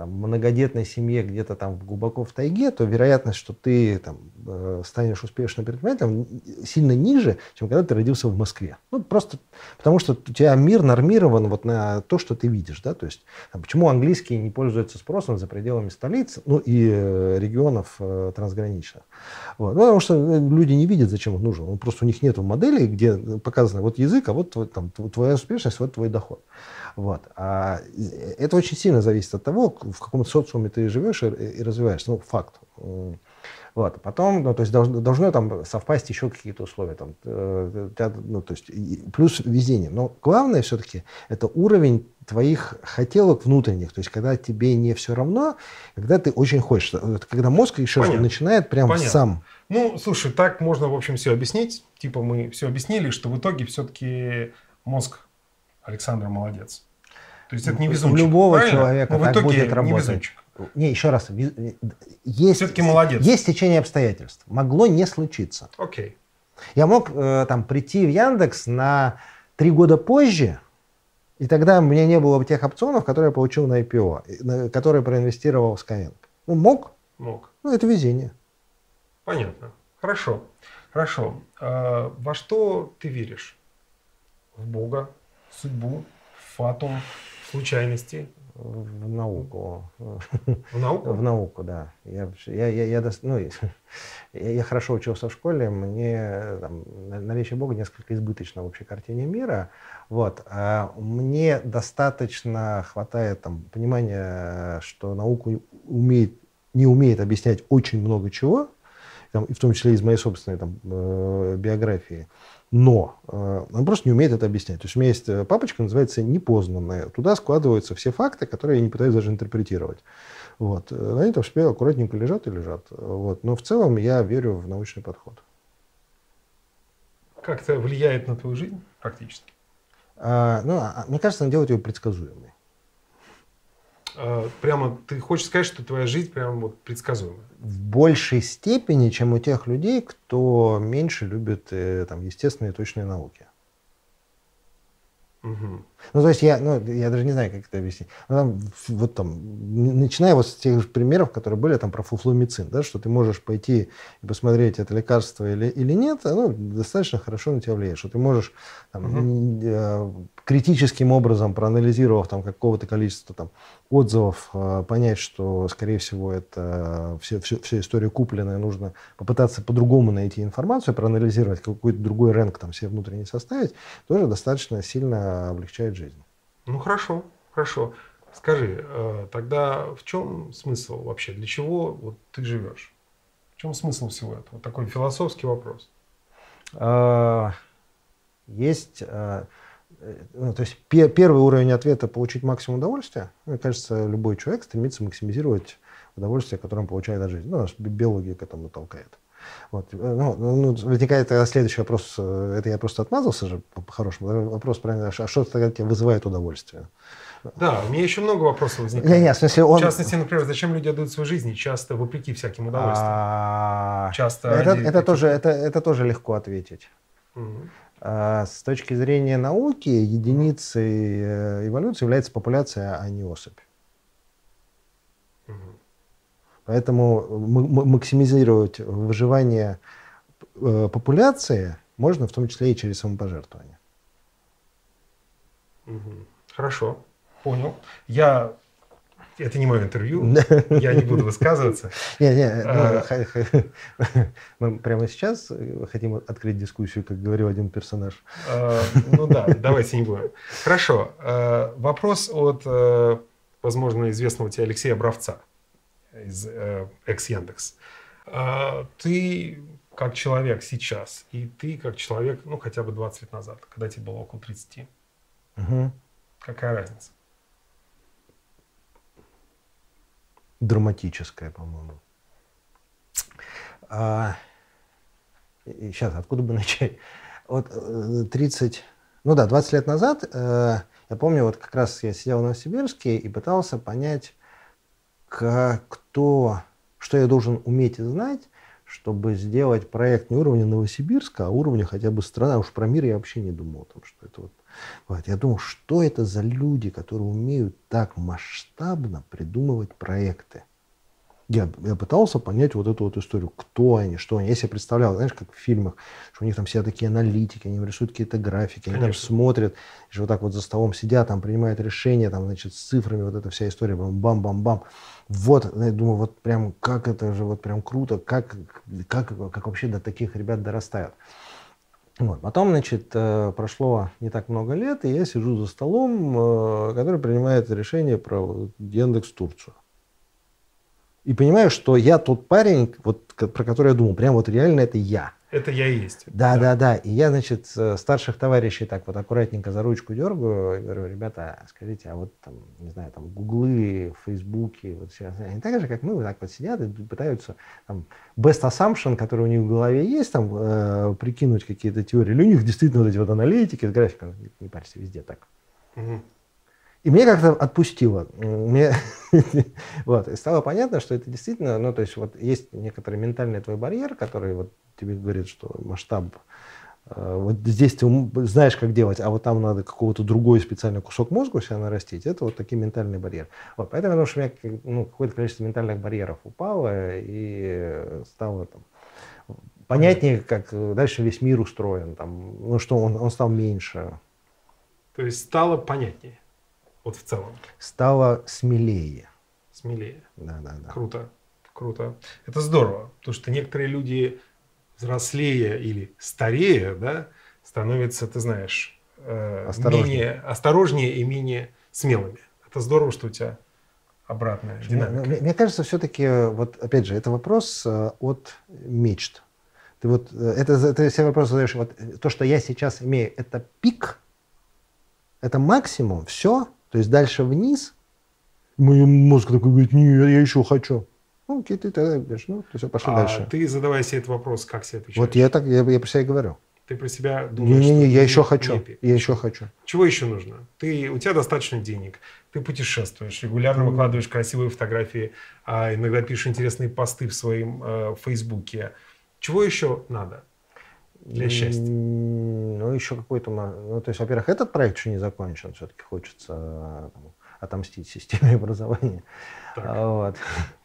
многодетной семье где-то там глубоко в тайге, то вероятность, что ты там, э, станешь успешным предпринимателем, сильно ниже, чем когда ты родился в Москве. Ну, просто потому что у тебя мир нормирован вот на то, что ты видишь. Да? То есть, почему английский не пользуется спросом за пределами столиц ну, и э, регионов э, трансграничных? Вот. Ну, потому что люди не видят, зачем он нужен. Он просто у них нет модели, где показано вот язык, а вот твой, там, твоя успешность, вот твой доход. Вот. А это очень сильно зависит от того, в каком социуме ты живешь и, и развиваешься. Ну, факт. Вот. Потом, ну, то есть должно, должно там совпасть еще какие-то условия. Там, э, ну, то есть, плюс везение. Но главное все-таки это уровень твоих хотелок внутренних. То есть, когда тебе не все равно, когда ты очень хочешь. Когда мозг еще раз начинает прям Понятно. сам. Ну, слушай, так можно, в общем, все объяснить. Типа мы все объяснили, что в итоге все-таки мозг Александра молодец. То есть это не везунчик. У любого правильно? человека Но так будет работать. Не, еще раз. Есть, Все-таки молодец. Есть течение обстоятельств. Могло не случиться. Окей. Я мог э, там прийти в Яндекс на три года позже, и тогда у меня не было бы тех опционов, которые я получил на IPO, которые проинвестировал в Skyeng. Ну, мог. Мог. Ну, это везение. Понятно. Хорошо. Хорошо. А, во что ты веришь? В Бога, судьбу, фатум, случайности, в науку. В науку? В науку, да. Я, я, я, я, ну, я, я хорошо учился в школе, мне там, наличие Бога несколько избыточно в общей картине мира. Вот. А мне достаточно хватает там, понимания, что науку умеет, не умеет объяснять очень много чего, там, и в том числе из моей собственной там, э, биографии но э, он просто не умеет это объяснять. То есть у меня есть э, папочка, называется «Непознанная». Туда складываются все факты, которые я не пытаюсь даже интерпретировать. Вот. Э, они там себе аккуратненько лежат и лежат. Вот. Но в целом я верю в научный подход. Как это влияет на твою жизнь практически? А, ну, а, мне кажется, он делает ее предсказуемой. А, прямо ты хочешь сказать, что твоя жизнь прямо вот предсказуемая? В большей степени, чем у тех людей, кто меньше любит э, там, естественные точные науки. Угу. Ну, то есть я, ну, я даже не знаю, как это объяснить. Ну, там, вот там, начиная вот с тех примеров, которые были там про фуфломицин, да, что ты можешь пойти и посмотреть, это лекарство или, или нет, оно достаточно хорошо на тебя влияет, что ты можешь там, угу. критическим образом, проанализировав там какого-то количества там, отзывов, э, понять, что, скорее всего, это все, все, вся история купленная, нужно попытаться по-другому найти информацию, проанализировать какой-то другой рынок там себе внутренне составить, тоже достаточно сильно облегчает жизнь. Ну хорошо, хорошо. Скажи, э, тогда в чем смысл вообще? Для чего вот ты живешь? В чем смысл всего этого? Вот такой философский вопрос. А, есть, э, ну, то есть первый уровень ответа получить максимум удовольствия. Мне кажется, любой человек стремится максимизировать удовольствие, которое он получает от жизни. Ну, биология к этому толкает. Вот. Ну, ну, возникает тогда следующий вопрос, э, это я просто отмазался же по-хорошему, вопрос правильно, а что тогда тебе вызывает удовольствие? Да, у меня еще много вопросов возникает. Не, не, в, смысле, он... в частности, например, зачем люди отдают свою жизнь, часто вопреки всяким удовольствиям? А... Часто это, это, тоже, это, это тоже легко ответить. Угу. С точки зрения науки, единицей э, эволюции является популяция, а не особь. Угу. Поэтому максимизировать выживание э, популяции можно в том числе и через самопожертвование. Хорошо, понял. Я это не мое интервью, я не буду высказываться. Не, не, ну, а. мы прямо сейчас хотим открыть дискуссию, как говорил один персонаж. Ну да, давайте не будем. Хорошо. Вопрос от, э, возможно, известного тебе Алексея Бравца из э, экс-Яндекс. А, ты как человек сейчас, и ты как человек, ну, хотя бы 20 лет назад, когда тебе было около 30. Угу. Какая разница? Драматическая, по-моему. А, сейчас, откуда бы начать? Вот 30, э, ну да, 20 лет назад, э, я помню, вот как раз я сидел в Новосибирске и пытался понять, кто, что я должен уметь и знать, чтобы сделать проект не уровня Новосибирска, а уровня хотя бы страны. А уж про мир я вообще не думал. Там, что это вот, вот. Я думал, что это за люди, которые умеют так масштабно придумывать проекты я, я пытался понять вот эту вот историю, кто они, что они. Я себе представлял, знаешь, как в фильмах, что у них там все такие аналитики, они рисуют какие-то графики, они там смотрят, что вот так вот за столом сидят, там принимают решения, там, значит, с цифрами, вот эта вся история, бам-бам-бам. Вот, я думаю, вот прям, как это же, вот прям круто, как, как, как вообще до таких ребят дорастают. Вот. Потом, значит, э, прошло не так много лет, и я сижу за столом, э, который принимает решение про Яндекс Турцию. И понимаю, что я тот парень, вот, про который я думал, прям вот реально это я. Это я и есть. Да, да, да, да. И я, значит, старших товарищей так вот аккуратненько за ручку дергаю и говорю, ребята, скажите, а вот там, не знаю, там гуглы, фейсбуки, вот сейчас, они так же, как мы, вот так вот сидят и пытаются там best assumption, который у них в голове есть, там э, прикинуть какие-то теории. Или у них действительно вот эти вот аналитики с графиком, не парься, везде так. Угу. И мне как-то отпустило. Мне вот, и стало понятно, что это действительно, ну, то есть вот есть некоторый ментальный твой барьер, который вот тебе говорит, что масштаб э, вот здесь ты знаешь, как делать, а вот там надо какого-то другой специальный кусок мозга у себя нарастить. Это вот такие ментальные барьеры. Вот, поэтому потому что у меня ну, какое-то количество ментальных барьеров упало и стало там понятнее, как дальше весь мир устроен. Там, ну что он, он стал меньше. То есть стало понятнее. Вот в целом. Стало смелее. Смелее. Да, да, да. Круто. Круто. Это здорово, потому что некоторые люди взрослее или старее, да, становятся, ты знаешь, э, осторожнее. менее осторожнее и менее смелыми. Это здорово, что у тебя обратная динамика. Мне, мне кажется, все-таки, вот опять же, это вопрос э, от мечт. Ты вот э, это, это все вопросы задаешь. Вот то, что я сейчас имею, это пик, это максимум, все. То есть дальше вниз. Мой мозг такой говорит, нет, я еще хочу. Ну, окей, ты тогда говоришь, ну, то все, пошли а дальше. ты задавай себе этот вопрос, как себе отвечаешь? Вот я так, я, я про себя и говорю. Ты про себя думаешь? Не-не-не, я еще хочу. Я еще хочу. Чего еще нужно? Ты, у тебя достаточно денег, ты путешествуешь, регулярно mm. выкладываешь красивые фотографии, а иногда пишешь интересные посты в своем э, Фейсбуке. Чего еще надо для счастья? Ну, еще какой-то... Ну, то есть, во-первых, этот проект еще не закончен. Все-таки хочется э, там, отомстить системе образования. Вот.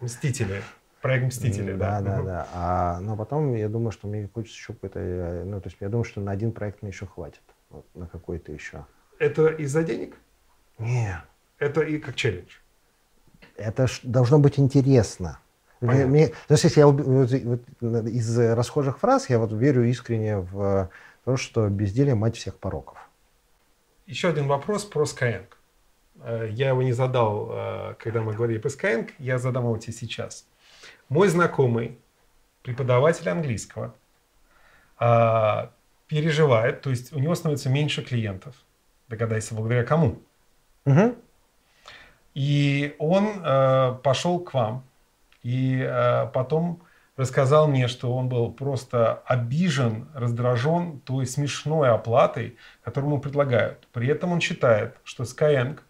Мстители. Проект Мстители, да. Да, да, да. А, но потом я думаю, что мне хочется еще какой-то... Э, ну, то есть я думаю, что на один проект мне еще хватит. Вот, на какой-то еще. Это из-за денег? Нет. Это и как челлендж? Это должно быть интересно. Мне, мне, то есть, я вот, вот, из расхожих фраз, я вот верю искренне в то, что безделие мать всех пороков. Еще один вопрос про Skyeng. Э, я его не задал, э, когда мы говорили про Skyeng, я задам его тебе сейчас. Мой знакомый, преподаватель английского, э, переживает, то есть у него становится меньше клиентов. Догадайся, благодаря кому? Угу. И он пошел к вам, и потом рассказал мне, что он был просто обижен, раздражен той смешной оплатой, которую ему предлагают. При этом он считает, что Skyeng –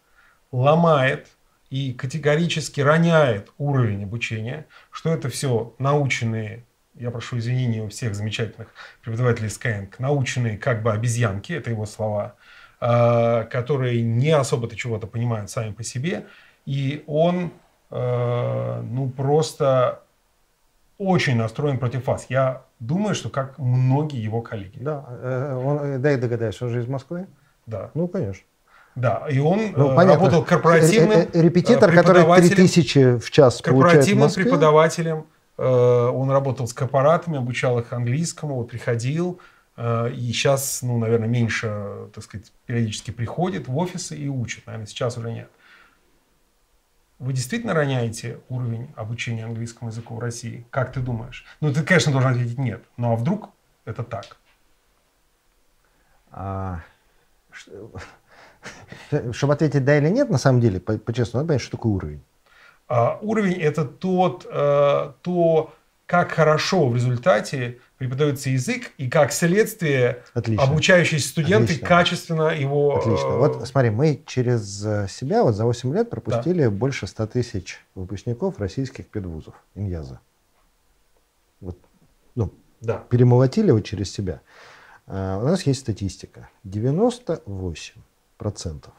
ломает и категорически роняет уровень обучения, что это все наученные, я прошу извинения у всех замечательных преподавателей Skyeng, наученные как бы обезьянки, это его слова, а, которые не особо-то чего-то понимают сами по себе, и он ну просто очень настроен против вас. Я думаю, что как многие его коллеги. Да, э, он, э, дай догадаюсь, он же из Москвы? Да. Ну, конечно. Да, и он ну, понятно. работал корпоративным э, репетитор, который 3000 в час корпоративным в преподавателем. Он работал с корпоратами, обучал их английскому, вот приходил. И сейчас, ну, наверное, меньше, так сказать, периодически приходит в офисы и учит. Наверное, сейчас уже нет. Вы действительно роняете уровень обучения английскому языку в России? Как ты думаешь? Ну, ты, конечно, должен ответить нет. Ну, а вдруг это так? А, чтобы ответить да или нет, на самом деле, по-честному, надо понять, что такое уровень. А, уровень – это тот, а, то, как хорошо в результате преподается язык и как следствие Отлично. обучающиеся студенты Отлично. качественно его... Отлично. Э, вот смотри, мы через э, себя вот за 8 лет пропустили да. больше 100 тысяч выпускников российских педвузов, иньяза. Вот, ну, да. перемолотили его через себя. А, у нас есть статистика. 98 процентов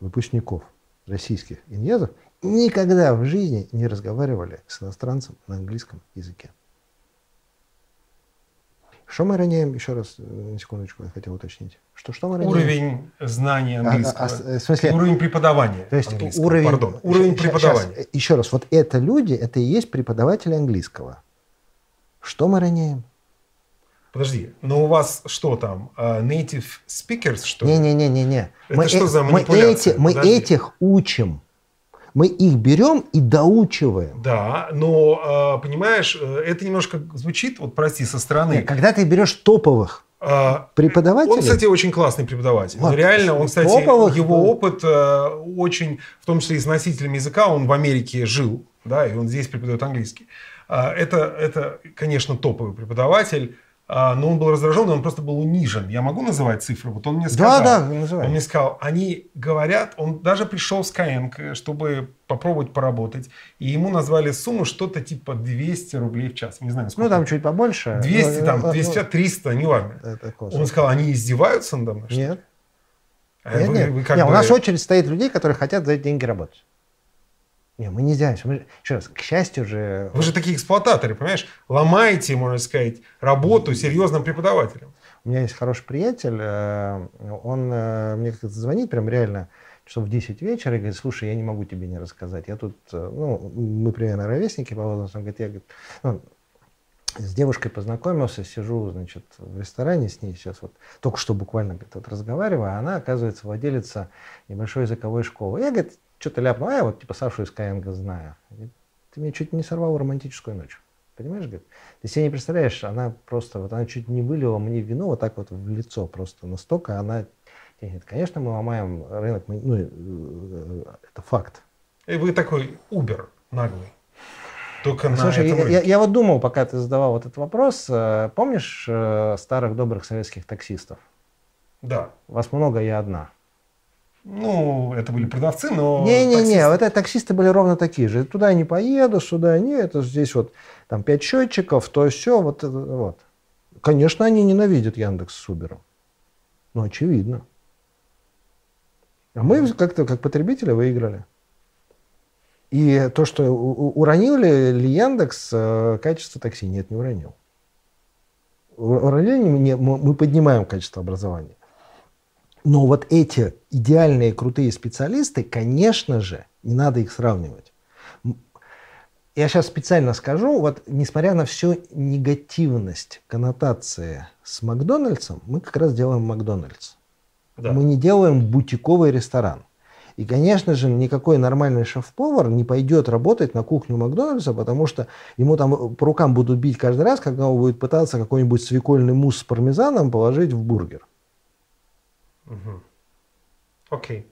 выпускников российских иньязов никогда в жизни не разговаривали с иностранцем на английском языке. Что мы роняем? Еще раз, э, секундочку, я хотел уточнить. Что, что мы роняем? Уровень знания английского. А, а, в смысле, уровень преподавания то есть уровень, Пардон, уровень преподавания. Сейчас, еще раз, вот это люди, это и есть преподаватели английского. Что мы роняем? Подожди, но у вас что там, native speakers, что ли? Не-не-не-не. Это мы, что за манипуляция? Мы, эти, мы этих учим. Мы их берем и доучиваем. Да, но, э, понимаешь, э, это немножко звучит, вот прости, со стороны. Нет, когда ты берешь топовых а, преподаватель? Он, кстати, очень классный преподаватель. Вот, Реально, он, кстати, топовых, его опыт э, очень, в том числе и с носителями языка, он в Америке жил, да, и он здесь преподает английский. Э, это, это, конечно, топовый преподаватель. А, но он был раздражен, он просто был унижен. Я могу называть цифры? Вот он мне сказал. Да, да, называй. Он мне сказал, они говорят, он даже пришел с Skyeng, чтобы попробовать поработать, и ему назвали сумму что-то типа 200 рублей в час. Не знаю, сколько. Ну, там чуть побольше. 200, ну, там, 200, 300, ну, неважно. Это он сказал, они издеваются надо мной? Нет. А нет, вы, нет. Вы нет бы... У нас очередь стоит людей, которые хотят за эти деньги работать. Не, мы не издеваемся. Мы, еще раз, к счастью же... Вы же такие эксплуататоры, понимаешь? Ломаете, можно сказать, работу серьезным преподавателям. У меня есть хороший приятель, э, он э, мне как-то звонит прям реально часов в 10 вечера и говорит, слушай, я не могу тебе не рассказать. Я тут, э, ну, мы примерно ровесники по возрасту. Он говорит, я говорит, ну, с девушкой познакомился, сижу, значит, в ресторане с ней сейчас вот, только что буквально, говорит, вот разговариваю, а она, оказывается, владелица небольшой языковой школы. Я, говорит, что-то ляпнул, а я вот типа Сашу из Каенга знаю. Ты мне чуть не сорвал романтическую ночь. Понимаешь, говорит? Ты себе не представляешь, она просто, вот она чуть не вылила мне вино вот так вот в лицо просто настолько она тянет. Конечно, мы ломаем рынок, мы, ну, э, это факт. И вы такой Uber наглый. Только Слушай, на этом я, я, я вот думал, пока ты задавал вот этот вопрос, э, помнишь э, старых добрых советских таксистов? Да. Вас много, я одна. Ну, это были продавцы, но... Не-не-не, вот это таксисты были ровно такие же. Туда не поеду, сюда не, это здесь вот там пять счетчиков, то все, вот, вот. Конечно, они ненавидят Яндекс с Убером. Ну, очевидно. А мы как-то, как потребители, выиграли. И то, что уронил ли, ли Яндекс э, качество такси? Нет, не уронил. Уронили, мы поднимаем качество образования. Но вот эти идеальные крутые специалисты, конечно же, не надо их сравнивать. Я сейчас специально скажу, вот несмотря на всю негативность коннотации с Макдональдсом, мы как раз делаем Макдональдс. Да. Мы не делаем бутиковый ресторан. И, конечно же, никакой нормальный шеф-повар не пойдет работать на кухню Макдональдса, потому что ему там по рукам будут бить каждый раз, когда он будет пытаться какой-нибудь свекольный мусс с пармезаном положить в бургер. Угу. Окей.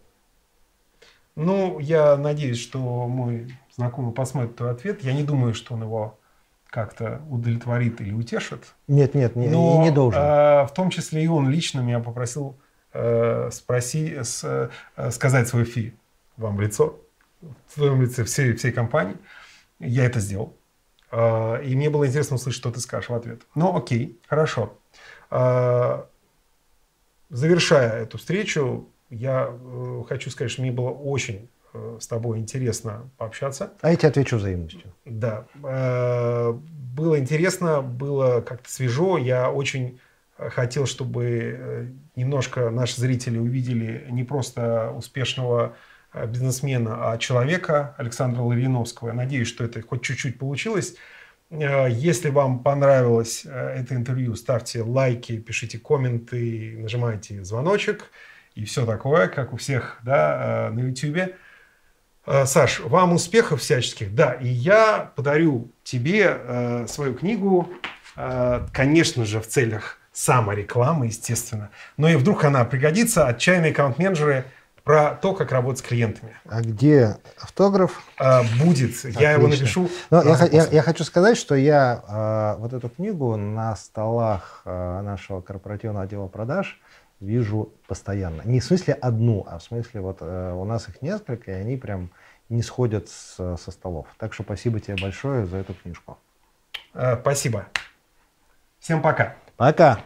Ну, я надеюсь, что мой знакомый посмотрит твой ответ. Я не думаю, что он его как-то удовлетворит или утешит. Нет, нет, не, Но, не должен. Э, в том числе и он лично меня попросил э, спроси, с, э, сказать свой фи вам в лицо, в твоем лице всей, всей компании. Я это сделал. Э, и мне было интересно услышать, что ты скажешь в ответ. Ну, окей, хорошо. Э, завершая эту встречу, я э, хочу сказать, что мне было очень э, с тобой интересно пообщаться. А я тебе отвечу взаимностью. Да. Э, было интересно, было как-то свежо. Я очень хотел, чтобы э, немножко наши зрители увидели не просто успешного э, бизнесмена, а человека Александра Лариновского. Я надеюсь, что это хоть чуть-чуть получилось. Э, если вам понравилось э, это интервью, ставьте лайки, пишите комменты, нажимайте звоночек и все такое, как у всех да, э, на YouTube. Саш, вам успехов всяческих. Да, и я подарю тебе свою книгу, конечно же, в целях саморекламы, естественно. Но и вдруг она пригодится. Отчаянные аккаунт-менеджеры – про то, как работать с клиентами. А где автограф? А, будет. Отлично. Я его напишу. Но я, я, я хочу сказать, что я а, вот эту книгу на столах а, нашего корпоративного отдела продаж вижу постоянно. Не в смысле одну, а в смысле вот а, у нас их несколько, и они прям не сходят с, со столов. Так что спасибо тебе большое за эту книжку. А, спасибо. Всем пока. Пока.